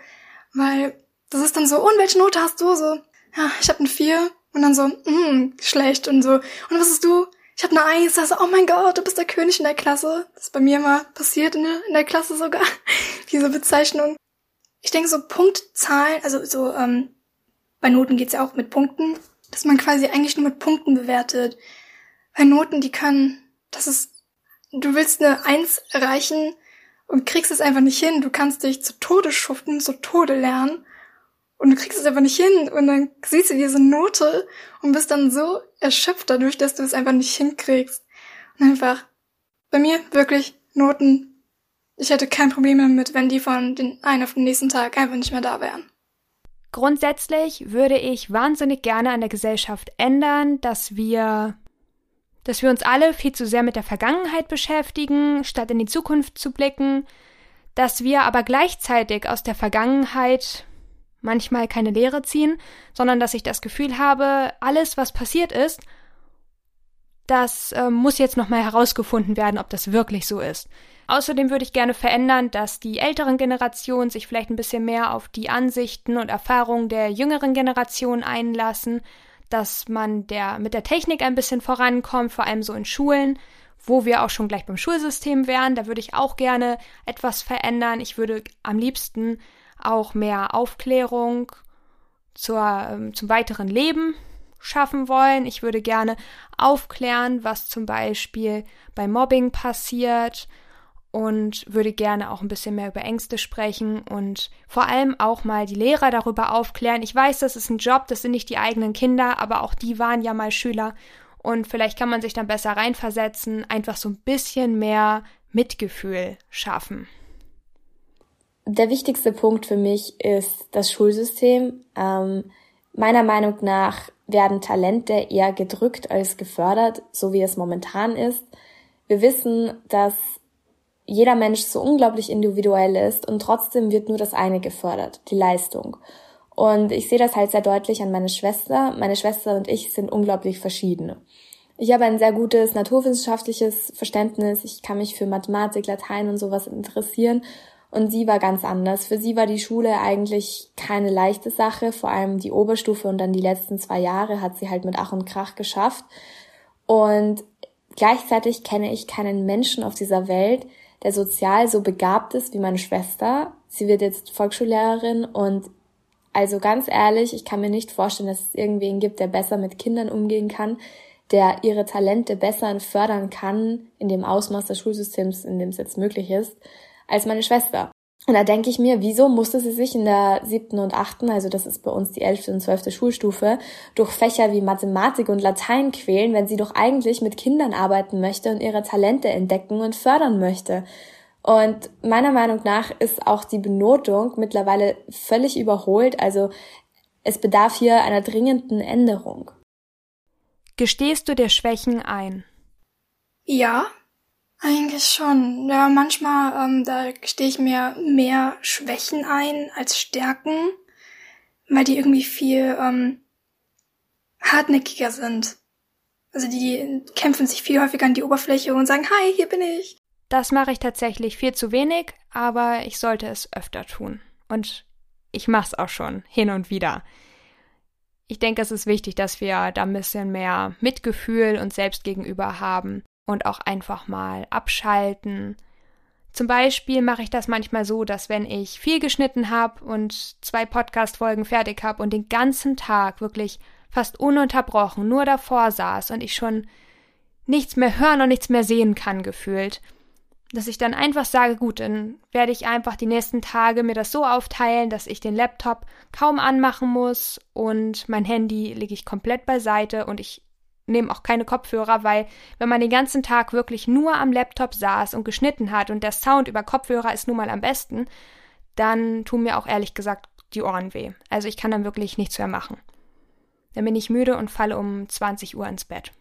weil das ist dann so, und welche Note hast du? So, ja, ich habe eine 4 und dann so, mm, schlecht und so. Und was hast du? Ich habe eine Eins, also, oh mein Gott, du bist der König in der Klasse. Das ist bei mir immer passiert in der, in der Klasse sogar, diese Bezeichnung. Ich denke so Punktzahlen, also so, ähm, bei Noten geht's ja auch mit Punkten, dass man quasi eigentlich nur mit Punkten bewertet. Bei Noten, die können, das ist, du willst eine Eins erreichen und kriegst es einfach nicht hin. Du kannst dich zu Tode schuften, zu Tode lernen und du kriegst es einfach nicht hin und dann siehst du diese Note und bist dann so erschöpft dadurch, dass du es einfach nicht hinkriegst. Und einfach, bei mir wirklich Noten. Ich hätte kein Problem damit, wenn die von den einen auf den nächsten Tag einfach nicht mehr da wären. Grundsätzlich würde ich wahnsinnig gerne an der Gesellschaft ändern, dass wir dass wir uns alle viel zu sehr mit der Vergangenheit beschäftigen, statt in die Zukunft zu blicken, dass wir aber gleichzeitig aus der Vergangenheit manchmal keine Lehre ziehen, sondern dass ich das Gefühl habe, alles, was passiert ist, das äh, muss jetzt nochmal herausgefunden werden, ob das wirklich so ist. Außerdem würde ich gerne verändern, dass die älteren Generationen sich vielleicht ein bisschen mehr auf die Ansichten und Erfahrungen der jüngeren Generation einlassen, dass man der, mit der Technik ein bisschen vorankommt, vor allem so in Schulen, wo wir auch schon gleich beim Schulsystem wären. Da würde ich auch gerne etwas verändern. Ich würde am liebsten auch mehr Aufklärung zur, ähm, zum weiteren Leben schaffen wollen. Ich würde gerne aufklären, was zum Beispiel bei Mobbing passiert und würde gerne auch ein bisschen mehr über Ängste sprechen und vor allem auch mal die Lehrer darüber aufklären. Ich weiß, das ist ein Job, das sind nicht die eigenen Kinder, aber auch die waren ja mal Schüler und vielleicht kann man sich dann besser reinversetzen, einfach so ein bisschen mehr Mitgefühl schaffen. Der wichtigste Punkt für mich ist das Schulsystem. Ähm, meiner Meinung nach werden Talente eher gedrückt als gefördert, so wie es momentan ist. Wir wissen, dass jeder Mensch so unglaublich individuell ist und trotzdem wird nur das eine gefördert, die Leistung. Und ich sehe das halt sehr deutlich an meine Schwester. Meine Schwester und ich sind unglaublich verschieden. Ich habe ein sehr gutes naturwissenschaftliches Verständnis. Ich kann mich für Mathematik, Latein und sowas interessieren. Und sie war ganz anders. Für sie war die Schule eigentlich keine leichte Sache. Vor allem die Oberstufe und dann die letzten zwei Jahre hat sie halt mit Ach und Krach geschafft. Und gleichzeitig kenne ich keinen Menschen auf dieser Welt, der sozial so begabt ist wie meine Schwester. Sie wird jetzt Volksschullehrerin und also ganz ehrlich, ich kann mir nicht vorstellen, dass es irgendwen gibt, der besser mit Kindern umgehen kann, der ihre Talente besser fördern kann in dem Ausmaß des Schulsystems, in dem es jetzt möglich ist, als meine Schwester. Und da denke ich mir, wieso musste sie sich in der siebten und achten, also das ist bei uns die elfte und zwölfte Schulstufe, durch Fächer wie Mathematik und Latein quälen, wenn sie doch eigentlich mit Kindern arbeiten möchte und ihre Talente entdecken und fördern möchte. Und meiner Meinung nach ist auch die Benotung mittlerweile völlig überholt, also es bedarf hier einer dringenden Änderung. Gestehst du dir Schwächen ein? Ja, eigentlich schon. Ja, manchmal, ähm, da stehe ich mir mehr Schwächen ein als Stärken, weil die irgendwie viel ähm, hartnäckiger sind. Also die kämpfen sich viel häufiger an die Oberfläche und sagen, hi, hier bin ich. Das mache ich tatsächlich viel zu wenig, aber ich sollte es öfter tun. Und ich mache es auch schon hin und wieder. Ich denke, es ist wichtig, dass wir da ein bisschen mehr Mitgefühl uns selbst gegenüber haben und auch einfach mal abschalten. Zum Beispiel mache ich das manchmal so, dass wenn ich viel geschnitten habe und zwei Podcast-Folgen fertig habe und den ganzen Tag wirklich fast ununterbrochen nur davor saß und ich schon nichts mehr hören und nichts mehr sehen kann, gefühlt, dass ich dann einfach sage, gut, dann werde ich einfach die nächsten Tage mir das so aufteilen, dass ich den Laptop kaum anmachen muss und mein Handy lege ich komplett beiseite und ich nehme auch keine Kopfhörer, weil wenn man den ganzen Tag wirklich nur am Laptop saß und geschnitten hat und der Sound über Kopfhörer ist nun mal am besten, dann tun mir auch ehrlich gesagt die Ohren weh. Also ich kann dann wirklich nichts mehr machen. Dann bin ich müde und falle um 20 Uhr ins Bett.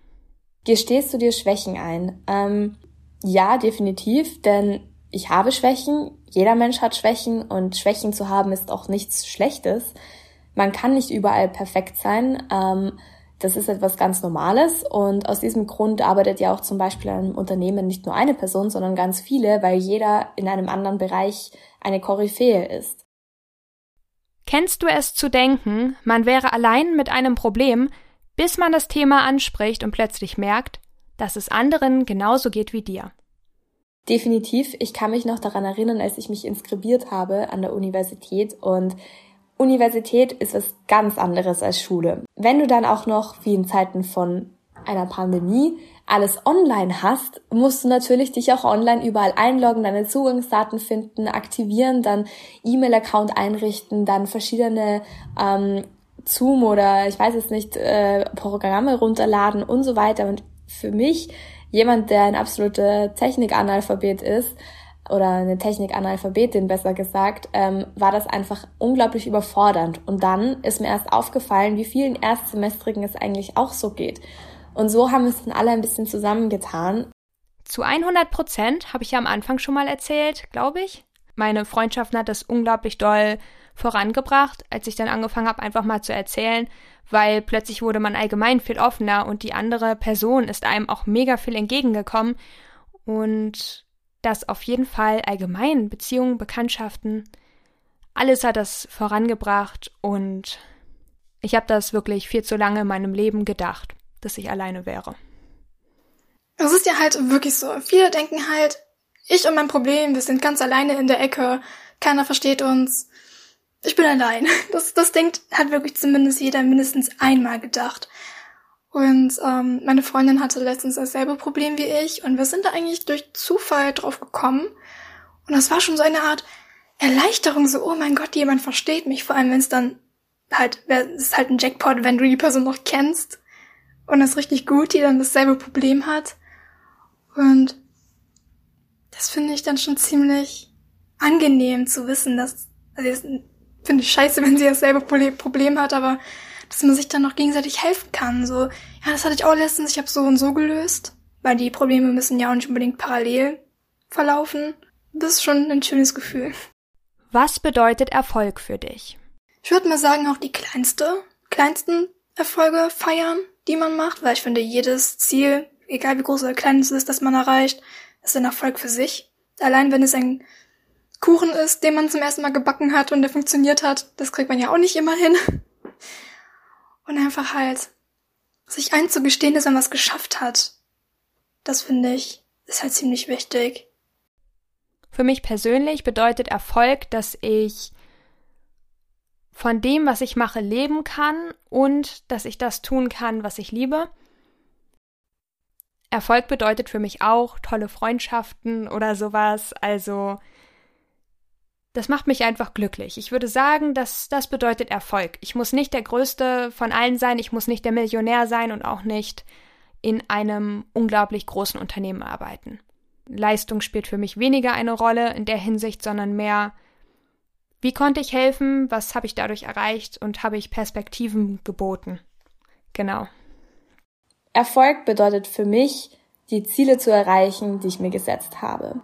Gestehst du dir Schwächen ein? Ähm, ja, definitiv, denn ich habe Schwächen. Jeder Mensch hat Schwächen und Schwächen zu haben ist auch nichts Schlechtes. Man kann nicht überall perfekt sein. Ähm, das ist etwas ganz Normales und aus diesem Grund arbeitet ja auch zum Beispiel in einem Unternehmen nicht nur eine Person, sondern ganz viele, weil jeder in einem anderen Bereich eine Koryphäe ist. Kennst du es zu denken, man wäre allein mit einem Problem, bis man das Thema anspricht und plötzlich merkt, dass es anderen genauso geht wie dir? Definitiv. Ich kann mich noch daran erinnern, als ich mich inskribiert habe an der Universität und Universität ist was ganz anderes als Schule. Wenn du dann auch noch, wie in Zeiten von einer Pandemie alles online hast, musst du natürlich dich auch online überall einloggen, deine Zugangsdaten finden, aktivieren, dann E-Mail-Account einrichten, dann verschiedene ähm, Zoom oder ich weiß es nicht, äh, Programme runterladen und so weiter. Und für mich, jemand, der ein absoluter Technikanalphabet ist, oder eine Technikanalphabetin besser gesagt, ähm, war das einfach unglaublich überfordernd. Und dann ist mir erst aufgefallen, wie vielen Erstsemestrigen es eigentlich auch so geht. Und so haben wir es dann alle ein bisschen zusammengetan. Zu 100 Prozent habe ich ja am Anfang schon mal erzählt, glaube ich. Meine Freundschaften hat das unglaublich doll vorangebracht, als ich dann angefangen habe, einfach mal zu erzählen, weil plötzlich wurde man allgemein viel offener und die andere Person ist einem auch mega viel entgegengekommen und das auf jeden Fall allgemein Beziehungen, Bekanntschaften, alles hat das vorangebracht und ich habe das wirklich viel zu lange in meinem Leben gedacht dass ich alleine wäre. Es ist ja halt wirklich so. Viele denken halt, ich und mein Problem, wir sind ganz alleine in der Ecke, keiner versteht uns. Ich bin allein. Das, das denkt, hat wirklich zumindest jeder mindestens einmal gedacht. Und ähm, meine Freundin hatte letztens dasselbe Problem wie ich und wir sind da eigentlich durch Zufall drauf gekommen. Und das war schon so eine Art Erleichterung, so, oh mein Gott, jemand versteht mich, vor allem wenn es dann halt, es ist halt ein Jackpot, wenn du die Person noch kennst und das richtig gut, die dann dasselbe Problem hat. Und das finde ich dann schon ziemlich angenehm zu wissen, dass, also finde ich scheiße, wenn sie dasselbe Problem hat, aber dass man sich dann noch gegenseitig helfen kann. So, ja, das hatte ich auch letztens, ich habe so und so gelöst, weil die Probleme müssen ja auch nicht unbedingt parallel verlaufen. Das ist schon ein schönes Gefühl. Was bedeutet Erfolg für dich? Ich würde mal sagen, auch die kleinste, kleinsten Erfolge feiern die man macht, weil ich finde, jedes Ziel, egal wie groß oder klein es ist, das man erreicht, ist ein Erfolg für sich. Allein wenn es ein Kuchen ist, den man zum ersten Mal gebacken hat und der funktioniert hat, das kriegt man ja auch nicht immer hin. Und einfach halt sich einzugestehen, dass man was geschafft hat. Das finde ich, ist halt ziemlich wichtig. Für mich persönlich bedeutet Erfolg, dass ich von dem, was ich mache, leben kann und dass ich das tun kann, was ich liebe. Erfolg bedeutet für mich auch tolle Freundschaften oder sowas. Also das macht mich einfach glücklich. Ich würde sagen, dass das bedeutet Erfolg. Ich muss nicht der Größte von allen sein, ich muss nicht der Millionär sein und auch nicht in einem unglaublich großen Unternehmen arbeiten. Leistung spielt für mich weniger eine Rolle in der Hinsicht, sondern mehr wie konnte ich helfen? Was habe ich dadurch erreicht? Und habe ich Perspektiven geboten? Genau. Erfolg bedeutet für mich, die Ziele zu erreichen, die ich mir gesetzt habe.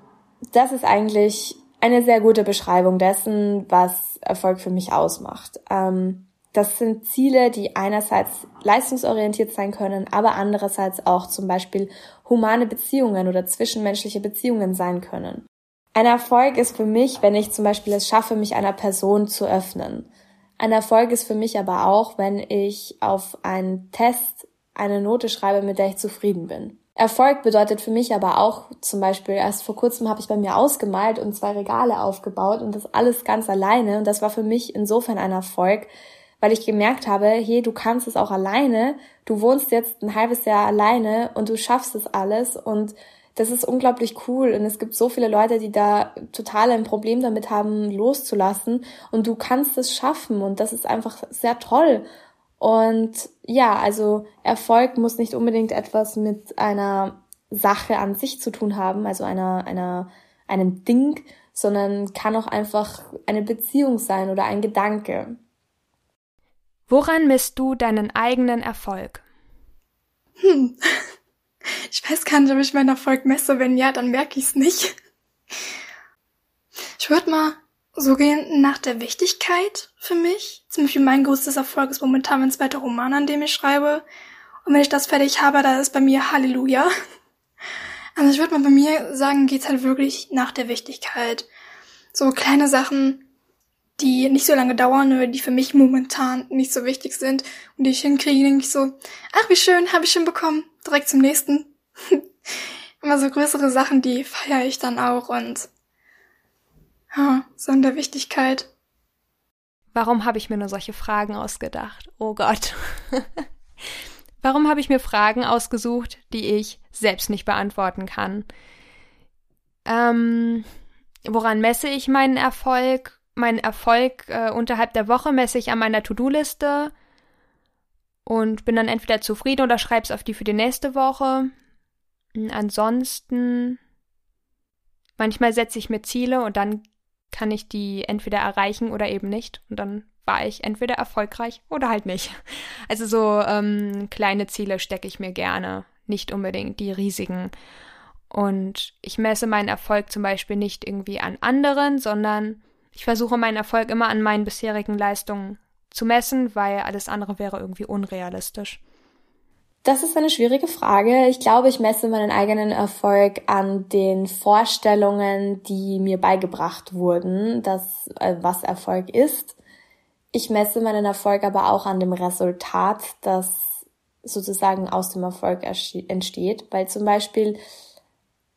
Das ist eigentlich eine sehr gute Beschreibung dessen, was Erfolg für mich ausmacht. Ähm, das sind Ziele, die einerseits leistungsorientiert sein können, aber andererseits auch zum Beispiel humane Beziehungen oder zwischenmenschliche Beziehungen sein können. Ein Erfolg ist für mich, wenn ich zum Beispiel es schaffe, mich einer Person zu öffnen. Ein Erfolg ist für mich aber auch, wenn ich auf einen Test eine Note schreibe, mit der ich zufrieden bin. Erfolg bedeutet für mich aber auch zum Beispiel, erst vor kurzem habe ich bei mir ausgemalt und zwei Regale aufgebaut und das alles ganz alleine. Und das war für mich insofern ein Erfolg, weil ich gemerkt habe, hey, du kannst es auch alleine, du wohnst jetzt ein halbes Jahr alleine und du schaffst es alles. Und das ist unglaublich cool. Und es gibt so viele Leute, die da total ein Problem damit haben, loszulassen. Und du kannst es schaffen. Und das ist einfach sehr toll. Und ja, also Erfolg muss nicht unbedingt etwas mit einer Sache an sich zu tun haben, also einer, einer, einem Ding, sondern kann auch einfach eine Beziehung sein oder ein Gedanke. Woran misst du deinen eigenen Erfolg? Hm. Ich weiß gar nicht, ob ich meinen Erfolg messe. Wenn ja, dann merke ich es nicht. Ich würde mal so gehen nach der Wichtigkeit für mich. Zum Beispiel mein größtes Erfolg ist momentan mein zweiter Roman, an dem ich schreibe. Und wenn ich das fertig habe, da ist bei mir Halleluja. Also ich würde mal bei mir sagen, geht's halt wirklich nach der Wichtigkeit. So kleine Sachen, die nicht so lange dauern oder die für mich momentan nicht so wichtig sind und die ich hinkriege, denke ich so, ach wie schön, habe ich schon bekommen, direkt zum nächsten. Immer so größere Sachen, die feiere ich dann auch und ja, so in der Wichtigkeit. Warum habe ich mir nur solche Fragen ausgedacht? Oh Gott. Warum habe ich mir Fragen ausgesucht, die ich selbst nicht beantworten kann? Ähm, woran messe ich meinen Erfolg? Meinen Erfolg äh, unterhalb der Woche messe ich an meiner To-Do-Liste und bin dann entweder zufrieden oder schreibe es auf die für die nächste Woche. Ansonsten, manchmal setze ich mir Ziele und dann kann ich die entweder erreichen oder eben nicht. Und dann war ich entweder erfolgreich oder halt nicht. Also so ähm, kleine Ziele stecke ich mir gerne, nicht unbedingt die riesigen. Und ich messe meinen Erfolg zum Beispiel nicht irgendwie an anderen, sondern ich versuche meinen Erfolg immer an meinen bisherigen Leistungen zu messen, weil alles andere wäre irgendwie unrealistisch. Das ist eine schwierige Frage. Ich glaube, ich messe meinen eigenen Erfolg an den Vorstellungen, die mir beigebracht wurden, dass, äh, was Erfolg ist. Ich messe meinen Erfolg aber auch an dem Resultat, das sozusagen aus dem Erfolg entsteht, weil zum Beispiel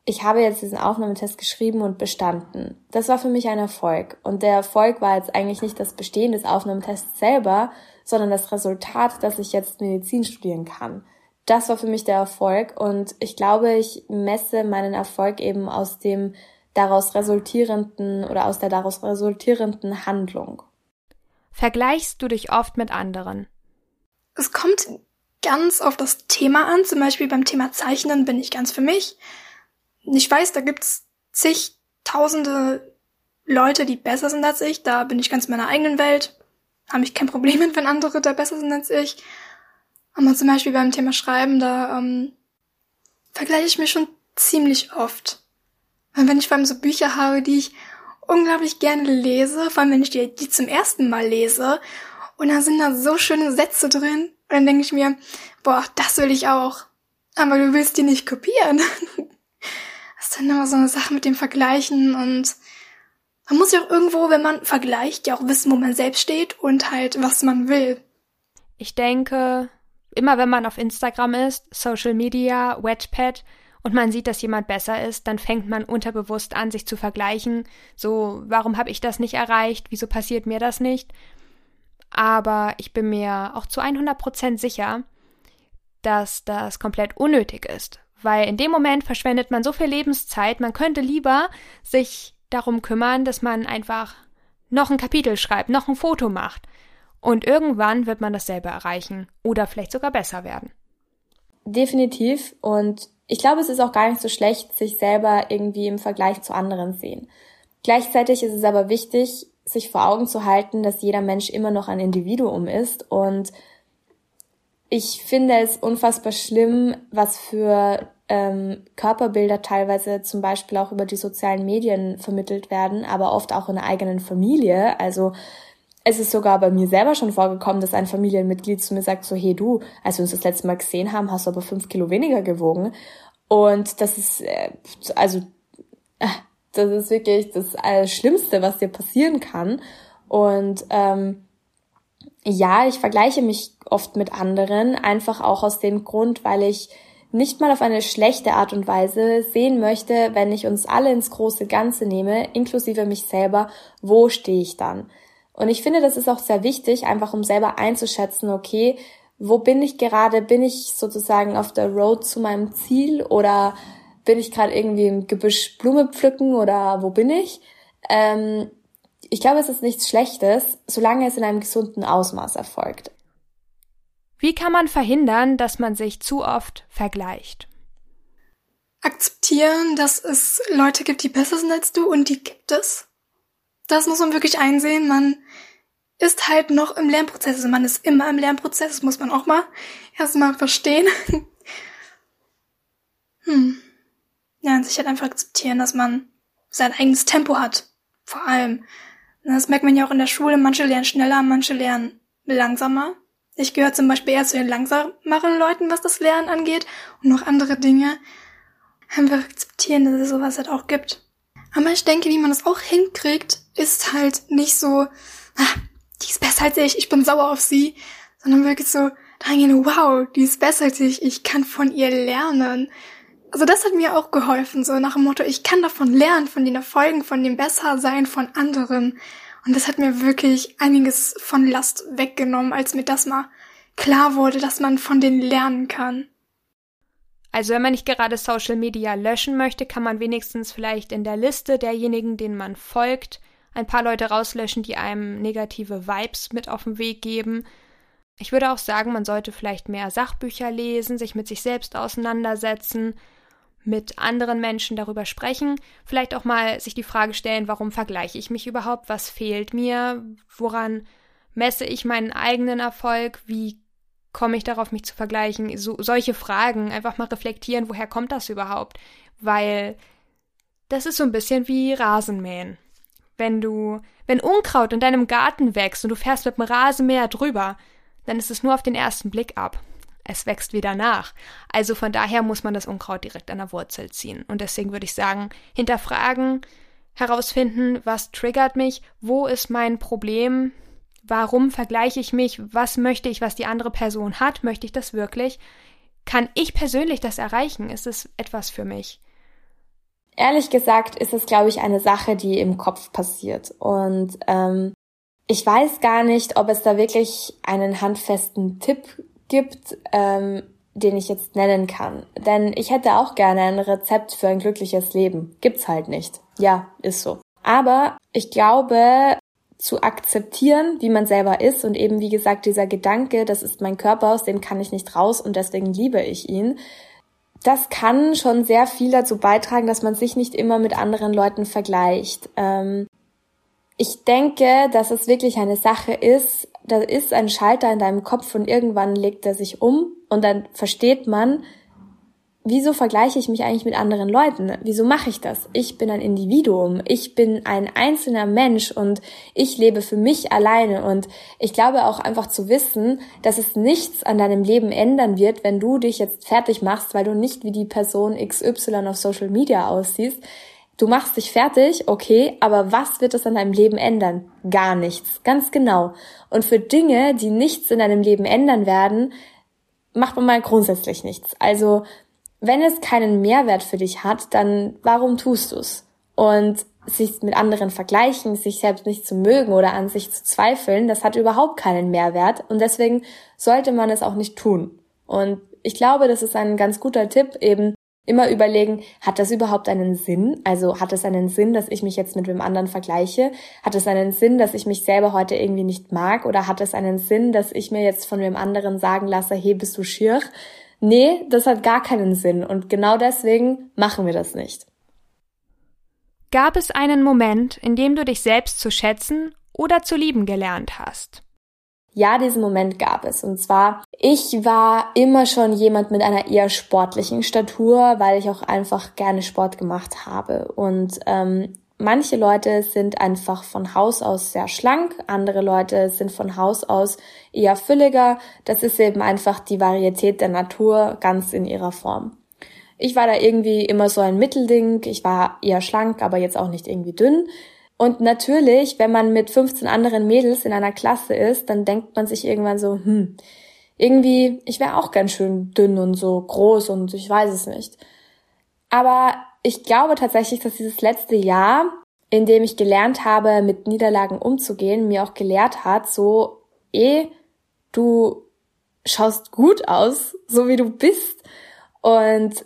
ich habe jetzt diesen Aufnahmetest geschrieben und bestanden. Das war für mich ein Erfolg. Und der Erfolg war jetzt eigentlich nicht das Bestehen des Aufnahmetests selber, sondern das Resultat, dass ich jetzt Medizin studieren kann. Das war für mich der Erfolg und ich glaube, ich messe meinen Erfolg eben aus dem daraus resultierenden oder aus der daraus resultierenden Handlung. Vergleichst du dich oft mit anderen? Es kommt ganz auf das Thema an. Zum Beispiel beim Thema Zeichnen bin ich ganz für mich ich weiß, da gibt's zigtausende Leute, die besser sind als ich. Da bin ich ganz in meiner eigenen Welt. Habe ich kein Problem mit, wenn andere da besser sind als ich. Aber zum Beispiel beim Thema Schreiben, da ähm, vergleiche ich mich schon ziemlich oft. Und wenn ich vor allem so Bücher habe, die ich unglaublich gerne lese, vor allem wenn ich die, die zum ersten Mal lese, und dann sind da so schöne Sätze drin, und dann denke ich mir, boah, das will ich auch. Aber du willst die nicht kopieren. ist dann immer so eine Sache mit dem Vergleichen und man muss ja auch irgendwo, wenn man vergleicht, ja auch wissen, wo man selbst steht und halt, was man will. Ich denke, immer wenn man auf Instagram ist, Social Media, Wetpad und man sieht, dass jemand besser ist, dann fängt man unterbewusst an, sich zu vergleichen. So, warum habe ich das nicht erreicht? Wieso passiert mir das nicht? Aber ich bin mir auch zu 100% sicher, dass das komplett unnötig ist, weil in dem Moment verschwendet man so viel Lebenszeit, man könnte lieber sich darum kümmern, dass man einfach noch ein Kapitel schreibt, noch ein Foto macht. Und irgendwann wird man dasselbe erreichen oder vielleicht sogar besser werden. Definitiv. Und ich glaube, es ist auch gar nicht so schlecht, sich selber irgendwie im Vergleich zu anderen sehen. Gleichzeitig ist es aber wichtig, sich vor Augen zu halten, dass jeder Mensch immer noch ein Individuum ist und ich finde es unfassbar schlimm, was für ähm, Körperbilder teilweise zum Beispiel auch über die sozialen Medien vermittelt werden, aber oft auch in der eigenen Familie. Also es ist sogar bei mir selber schon vorgekommen, dass ein Familienmitglied zu mir sagt, so, hey du, als wir uns das letzte Mal gesehen haben, hast du aber fünf Kilo weniger gewogen. Und das ist, äh, also, äh, das ist wirklich das Schlimmste, was dir passieren kann. Und ähm, ja, ich vergleiche mich oft mit anderen, einfach auch aus dem Grund, weil ich nicht mal auf eine schlechte Art und Weise sehen möchte, wenn ich uns alle ins große Ganze nehme, inklusive mich selber, wo stehe ich dann? Und ich finde, das ist auch sehr wichtig, einfach um selber einzuschätzen, okay, wo bin ich gerade? Bin ich sozusagen auf der Road zu meinem Ziel oder bin ich gerade irgendwie im Gebüsch Blume pflücken oder wo bin ich? Ähm, ich glaube, es ist nichts Schlechtes, solange es in einem gesunden Ausmaß erfolgt. Wie kann man verhindern, dass man sich zu oft vergleicht? Akzeptieren, dass es Leute gibt, die besser sind als du und die gibt es. Das muss man wirklich einsehen. Man ist halt noch im Lernprozess. Also man ist immer im Lernprozess. Das muss man auch mal erstmal verstehen. hm. Ja, und sich halt einfach akzeptieren, dass man sein eigenes Tempo hat. Vor allem. Das merkt man ja auch in der Schule. Manche lernen schneller, manche lernen langsamer. Ich gehöre zum Beispiel eher zu den langsameren Leuten, was das Lernen angeht und noch andere Dinge. Einfach akzeptieren, dass es sowas halt auch gibt. Aber ich denke, wie man das auch hinkriegt, ist halt nicht so, ah, die ist besser als ich, ich bin sauer auf sie, sondern wirklich so, dahingehend, wow, die ist besser als ich, ich kann von ihr lernen. Also das hat mir auch geholfen, so nach dem Motto, ich kann davon lernen, von den Erfolgen, von dem Bessersein von anderen. Und das hat mir wirklich einiges von Last weggenommen, als mir das mal klar wurde, dass man von denen lernen kann. Also wenn man nicht gerade Social Media löschen möchte, kann man wenigstens vielleicht in der Liste derjenigen, denen man folgt, ein paar Leute rauslöschen, die einem negative Vibes mit auf den Weg geben. Ich würde auch sagen, man sollte vielleicht mehr Sachbücher lesen, sich mit sich selbst auseinandersetzen, mit anderen Menschen darüber sprechen, vielleicht auch mal sich die Frage stellen, warum vergleiche ich mich überhaupt, was fehlt mir, woran messe ich meinen eigenen Erfolg, wie komme ich darauf, mich zu vergleichen, so, solche Fragen, einfach mal reflektieren, woher kommt das überhaupt, weil das ist so ein bisschen wie Rasenmähen. Wenn du, wenn Unkraut in deinem Garten wächst und du fährst mit dem Rasenmäher drüber, dann ist es nur auf den ersten Blick ab es wächst wieder nach. Also von daher muss man das Unkraut direkt an der Wurzel ziehen. Und deswegen würde ich sagen, hinterfragen, herausfinden, was triggert mich, wo ist mein Problem, warum vergleiche ich mich, was möchte ich, was die andere Person hat, möchte ich das wirklich? Kann ich persönlich das erreichen? Ist es etwas für mich? Ehrlich gesagt ist es, glaube ich, eine Sache, die im Kopf passiert. Und ähm, ich weiß gar nicht, ob es da wirklich einen handfesten Tipp gibt, ähm, den ich jetzt nennen kann. Denn ich hätte auch gerne ein Rezept für ein glückliches Leben. Gibt's halt nicht. Ja, ist so. Aber ich glaube, zu akzeptieren, wie man selber ist und eben wie gesagt dieser Gedanke, das ist mein Körper, aus dem kann ich nicht raus und deswegen liebe ich ihn. Das kann schon sehr viel dazu beitragen, dass man sich nicht immer mit anderen Leuten vergleicht. Ähm, ich denke, dass es wirklich eine Sache ist, da ist ein Schalter in deinem Kopf und irgendwann legt er sich um und dann versteht man, wieso vergleiche ich mich eigentlich mit anderen Leuten? Wieso mache ich das? Ich bin ein Individuum, ich bin ein einzelner Mensch und ich lebe für mich alleine und ich glaube auch einfach zu wissen, dass es nichts an deinem Leben ändern wird, wenn du dich jetzt fertig machst, weil du nicht wie die Person XY auf Social Media aussiehst. Du machst dich fertig, okay, aber was wird es an deinem Leben ändern? Gar nichts, ganz genau. Und für Dinge, die nichts in deinem Leben ändern werden, macht man mal grundsätzlich nichts. Also, wenn es keinen Mehrwert für dich hat, dann warum tust du's? Und sich mit anderen vergleichen, sich selbst nicht zu mögen oder an sich zu zweifeln, das hat überhaupt keinen Mehrwert und deswegen sollte man es auch nicht tun. Und ich glaube, das ist ein ganz guter Tipp, eben immer überlegen, hat das überhaupt einen Sinn? Also hat es einen Sinn, dass ich mich jetzt mit wem anderen vergleiche? Hat es einen Sinn, dass ich mich selber heute irgendwie nicht mag? Oder hat es einen Sinn, dass ich mir jetzt von wem anderen sagen lasse, hey, bist du schier? Nee, das hat gar keinen Sinn. Und genau deswegen machen wir das nicht. Gab es einen Moment, in dem du dich selbst zu schätzen oder zu lieben gelernt hast? Ja, diesen Moment gab es. Und zwar, ich war immer schon jemand mit einer eher sportlichen Statur, weil ich auch einfach gerne Sport gemacht habe. Und ähm, manche Leute sind einfach von Haus aus sehr schlank, andere Leute sind von Haus aus eher fülliger. Das ist eben einfach die Varietät der Natur ganz in ihrer Form. Ich war da irgendwie immer so ein Mittelding. Ich war eher schlank, aber jetzt auch nicht irgendwie dünn. Und natürlich, wenn man mit 15 anderen Mädels in einer Klasse ist, dann denkt man sich irgendwann so, hm, irgendwie, ich wäre auch ganz schön dünn und so groß und ich weiß es nicht. Aber ich glaube tatsächlich, dass dieses letzte Jahr, in dem ich gelernt habe, mit Niederlagen umzugehen, mir auch gelehrt hat, so, eh, du schaust gut aus, so wie du bist. Und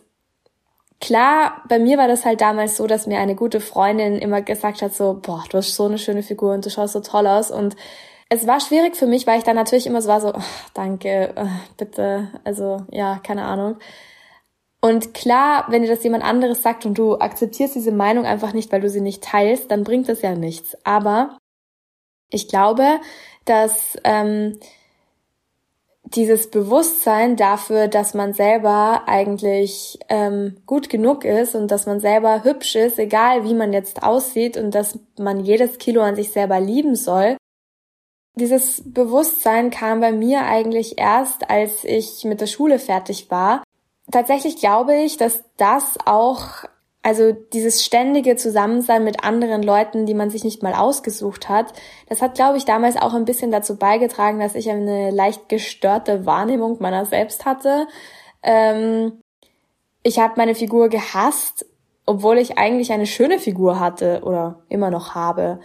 Klar, bei mir war das halt damals so, dass mir eine gute Freundin immer gesagt hat, so, boah, du hast so eine schöne Figur und du schaust so toll aus. Und es war schwierig für mich, weil ich dann natürlich immer so war, so, oh, danke, oh, bitte, also ja, keine Ahnung. Und klar, wenn dir das jemand anderes sagt und du akzeptierst diese Meinung einfach nicht, weil du sie nicht teilst, dann bringt das ja nichts. Aber ich glaube, dass ähm, dieses Bewusstsein dafür, dass man selber eigentlich ähm, gut genug ist und dass man selber hübsch ist, egal wie man jetzt aussieht und dass man jedes Kilo an sich selber lieben soll. Dieses Bewusstsein kam bei mir eigentlich erst, als ich mit der Schule fertig war. Tatsächlich glaube ich, dass das auch also dieses ständige Zusammensein mit anderen Leuten, die man sich nicht mal ausgesucht hat, das hat, glaube ich, damals auch ein bisschen dazu beigetragen, dass ich eine leicht gestörte Wahrnehmung meiner selbst hatte. Ähm, ich habe meine Figur gehasst, obwohl ich eigentlich eine schöne Figur hatte oder immer noch habe.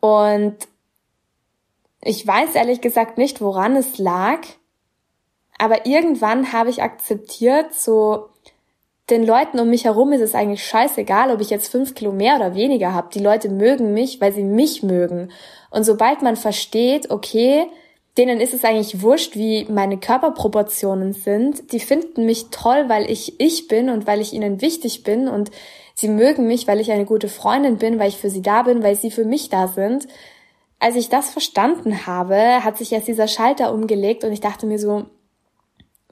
Und ich weiß ehrlich gesagt nicht, woran es lag, Aber irgendwann habe ich akzeptiert, so den Leuten um mich herum ist es eigentlich scheißegal, ob ich jetzt fünf Kilo mehr oder weniger habe. Die Leute mögen mich, weil sie mich mögen. Und sobald man versteht, okay, denen ist es eigentlich wurscht, wie meine Körperproportionen sind. Die finden mich toll, weil ich ich bin und weil ich ihnen wichtig bin und sie mögen mich, weil ich eine gute Freundin bin, weil ich für sie da bin, weil sie für mich da sind. Als ich das verstanden habe, hat sich jetzt dieser Schalter umgelegt und ich dachte mir so,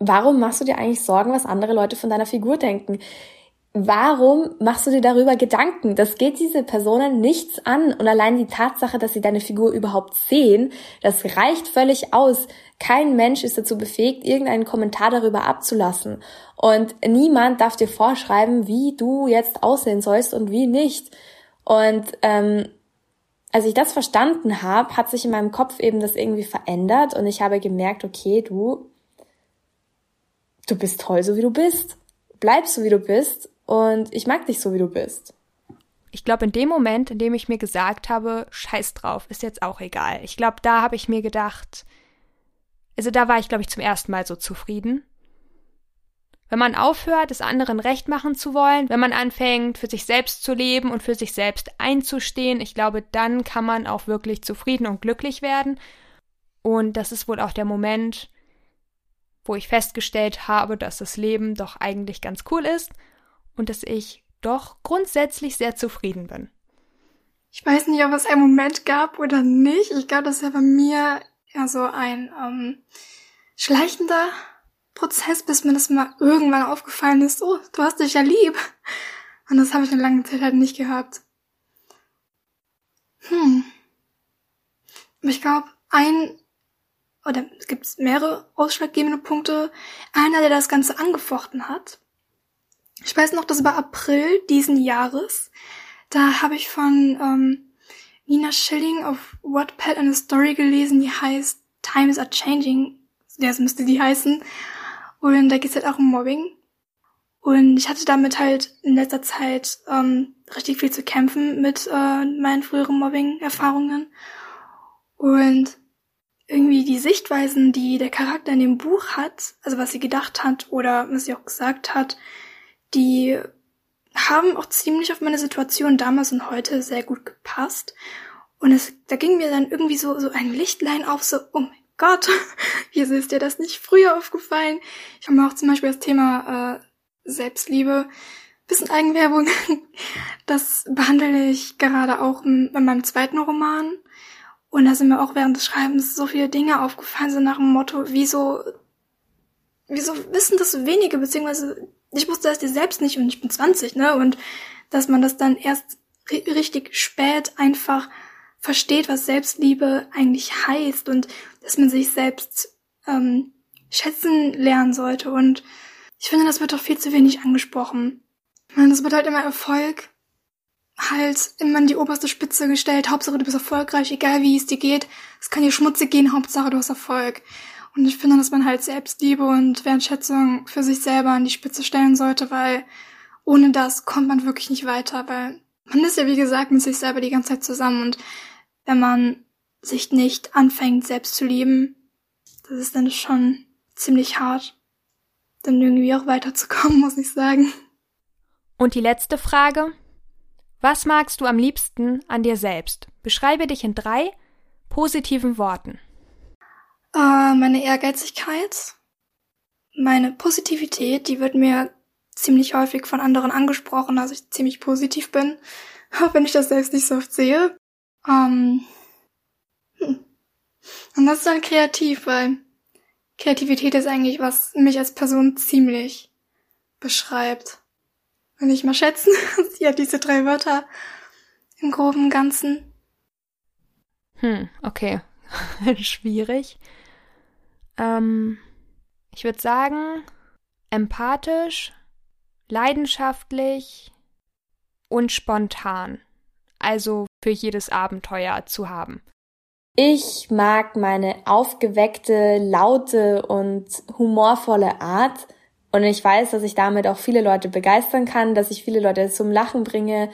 warum machst du dir eigentlich Sorgen, was andere Leute von deiner Figur denken? Warum machst du dir darüber Gedanken? Das geht diese Personen nichts an. Und allein die Tatsache, dass sie deine Figur überhaupt sehen, das reicht völlig aus. Kein Mensch ist dazu befähigt, irgendeinen Kommentar darüber abzulassen. Und niemand darf dir vorschreiben, wie du jetzt aussehen sollst und wie nicht. Und ähm, als ich das verstanden habe, hat sich in meinem Kopf eben das irgendwie verändert und ich habe gemerkt, okay, du, du bist toll, so wie du bist. Bleib so, wie du bist und ich mag dich so, wie du bist. Ich glaube, in dem Moment, in dem ich mir gesagt habe, scheiß drauf, ist jetzt auch egal. Ich glaube, da habe ich mir gedacht, also da war ich, glaube ich, zum ersten Mal so zufrieden. Wenn man aufhört, es anderen recht machen zu wollen, wenn man anfängt, für sich selbst zu leben und für sich selbst einzustehen, ich glaube, dann kann man auch wirklich zufrieden und glücklich werden. Und das ist wohl auch der Moment, wo ich festgestellt habe, dass das Leben doch eigentlich ganz cool ist und dass ich doch grundsätzlich sehr zufrieden bin. Ich weiß nicht, ob es einen Moment gab oder nicht. Ich glaube, das ist ja bei mir eher so ein ähm, schleichender Prozess, bis mir das mal irgendwann aufgefallen ist, oh, du hast dich ja lieb. Und das habe ich eine lange Zeit halt nicht gehabt. Hm. Ich glaube, ein oder es gibt mehrere ausschlaggebende Punkte. Einer, der das Ganze angefochten hat, ich weiß noch, das war April diesen Jahres. Da habe ich von ähm, Nina Schilling auf Wattpad eine Story gelesen, die heißt Times are Changing. Das müsste die heißen. Und da geht es halt auch um Mobbing. Und ich hatte damit halt in letzter Zeit ähm, richtig viel zu kämpfen mit äh, meinen früheren Mobbing-Erfahrungen. Und irgendwie die Sichtweisen, die der Charakter in dem Buch hat, also was sie gedacht hat oder was sie auch gesagt hat, die haben auch ziemlich auf meine Situation damals und heute sehr gut gepasst. Und es, da ging mir dann irgendwie so, so ein Lichtlein auf, so, oh mein Gott, wieso ist dir das nicht früher aufgefallen? Ich habe mir auch zum Beispiel das Thema äh, Selbstliebe, bisschen Eigenwerbung, das behandle ich gerade auch in, in meinem zweiten Roman. Und da sind mir auch während des Schreibens so viele Dinge aufgefallen, so nach dem Motto, wieso, wieso wissen das so wenige, beziehungsweise ich wusste das dir selbst nicht und ich bin 20, ne? Und dass man das dann erst richtig spät einfach versteht, was Selbstliebe eigentlich heißt und dass man sich selbst ähm, schätzen lernen sollte. Und ich finde, das wird doch viel zu wenig angesprochen. Meine, das wird halt immer Erfolg halt immer an die oberste Spitze gestellt. Hauptsache, du bist erfolgreich, egal wie es dir geht. Es kann dir schmutzig gehen, Hauptsache, du hast Erfolg. Und ich finde, dass man halt Selbstliebe und Wertschätzung für sich selber an die Spitze stellen sollte, weil ohne das kommt man wirklich nicht weiter, weil man ist ja wie gesagt mit sich selber die ganze Zeit zusammen und wenn man sich nicht anfängt, selbst zu lieben, das ist dann schon ziemlich hart, dann irgendwie auch weiterzukommen, muss ich sagen. Und die letzte Frage. Was magst du am liebsten an dir selbst? Beschreibe dich in drei positiven Worten. Äh, meine Ehrgeizigkeit, meine Positivität, die wird mir ziemlich häufig von anderen angesprochen, dass ich ziemlich positiv bin, auch wenn ich das selbst nicht so oft sehe. Ähm, hm. Und das ist dann kreativ, weil Kreativität ist eigentlich, was mich als Person ziemlich beschreibt. Wenn ich mal schätzen, ja, diese drei Wörter im groben Ganzen. Hm, okay. Schwierig. Ähm, ich würde sagen, empathisch, leidenschaftlich und spontan. Also für jedes Abenteuer zu haben. Ich mag meine aufgeweckte, laute und humorvolle Art. Und ich weiß, dass ich damit auch viele Leute begeistern kann, dass ich viele Leute zum Lachen bringe,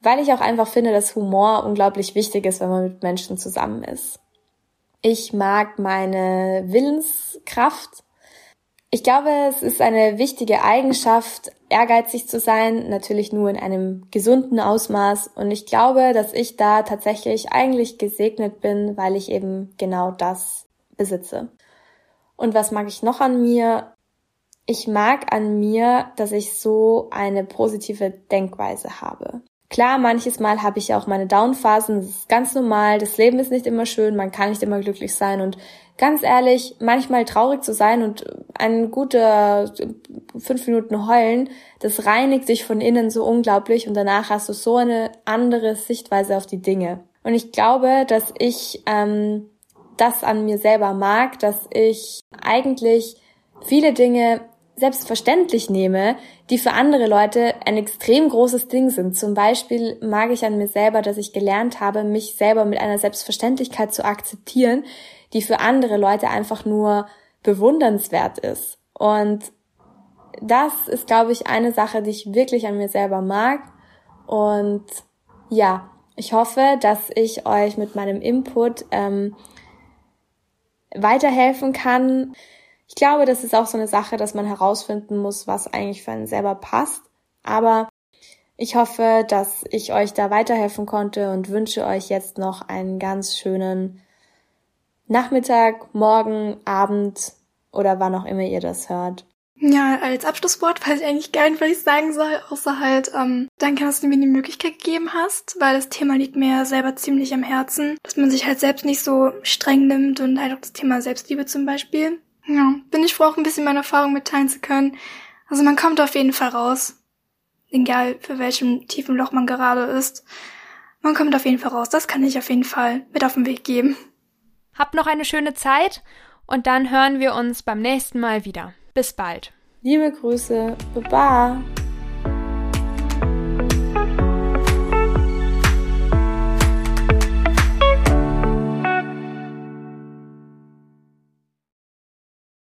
weil ich auch einfach finde, dass Humor unglaublich wichtig ist, wenn man mit Menschen zusammen ist. Ich mag meine Willenskraft. Ich glaube, es ist eine wichtige Eigenschaft, ehrgeizig zu sein, natürlich nur in einem gesunden Ausmaß. Und ich glaube, dass ich da tatsächlich eigentlich gesegnet bin, weil ich eben genau das besitze. Und was mag ich noch an mir? Ich mag an mir, dass ich so eine positive Denkweise habe. Klar, manches Mal habe ich auch meine Downphasen, das ist ganz normal, das Leben ist nicht immer schön, man kann nicht immer glücklich sein und ganz ehrlich, manchmal traurig zu sein und ein guter fünf Minuten heulen, das reinigt dich von innen so unglaublich und danach hast du so eine andere Sichtweise auf die Dinge. Und ich glaube, dass ich ähm, das an mir selber mag, dass ich eigentlich viele Dinge selbstverständlich nehme, die für andere Leute ein extrem großes Ding sind. Zum Beispiel mag ich an mir selber, dass ich gelernt habe, mich selber mit einer Selbstverständlichkeit zu akzeptieren, die für andere Leute einfach nur bewundernswert ist. Und das ist, glaube ich, eine Sache, die ich wirklich an mir selber mag. Und ja, ich hoffe, dass ich euch mit meinem Input ähm, weiterhelfen kann. Ich glaube, das ist auch so eine Sache, dass man herausfinden muss, was eigentlich für einen selber passt. Aber ich hoffe, dass ich euch da weiterhelfen konnte und wünsche euch jetzt noch einen ganz schönen Nachmittag, Morgen, Abend oder wann auch immer ihr das hört. Ja, als Abschlusswort weiß ich eigentlich gar nicht, was ich sagen soll, außer halt, ähm, danke, dass du mir die Möglichkeit gegeben hast, weil das Thema liegt mir selber ziemlich am Herzen, dass man sich halt selbst nicht so streng nimmt und halt auch das Thema Selbstliebe zum Beispiel. Ja, bin ich froh, auch ein bisschen meine Erfahrung mitteilen zu können. Also man kommt auf jeden Fall raus. Egal, für welchem tiefen Loch man gerade ist. Man kommt auf jeden Fall raus. Das kann ich auf jeden Fall mit auf den Weg geben. Habt noch eine schöne Zeit und dann hören wir uns beim nächsten Mal wieder. Bis bald. Liebe Grüße. Baba.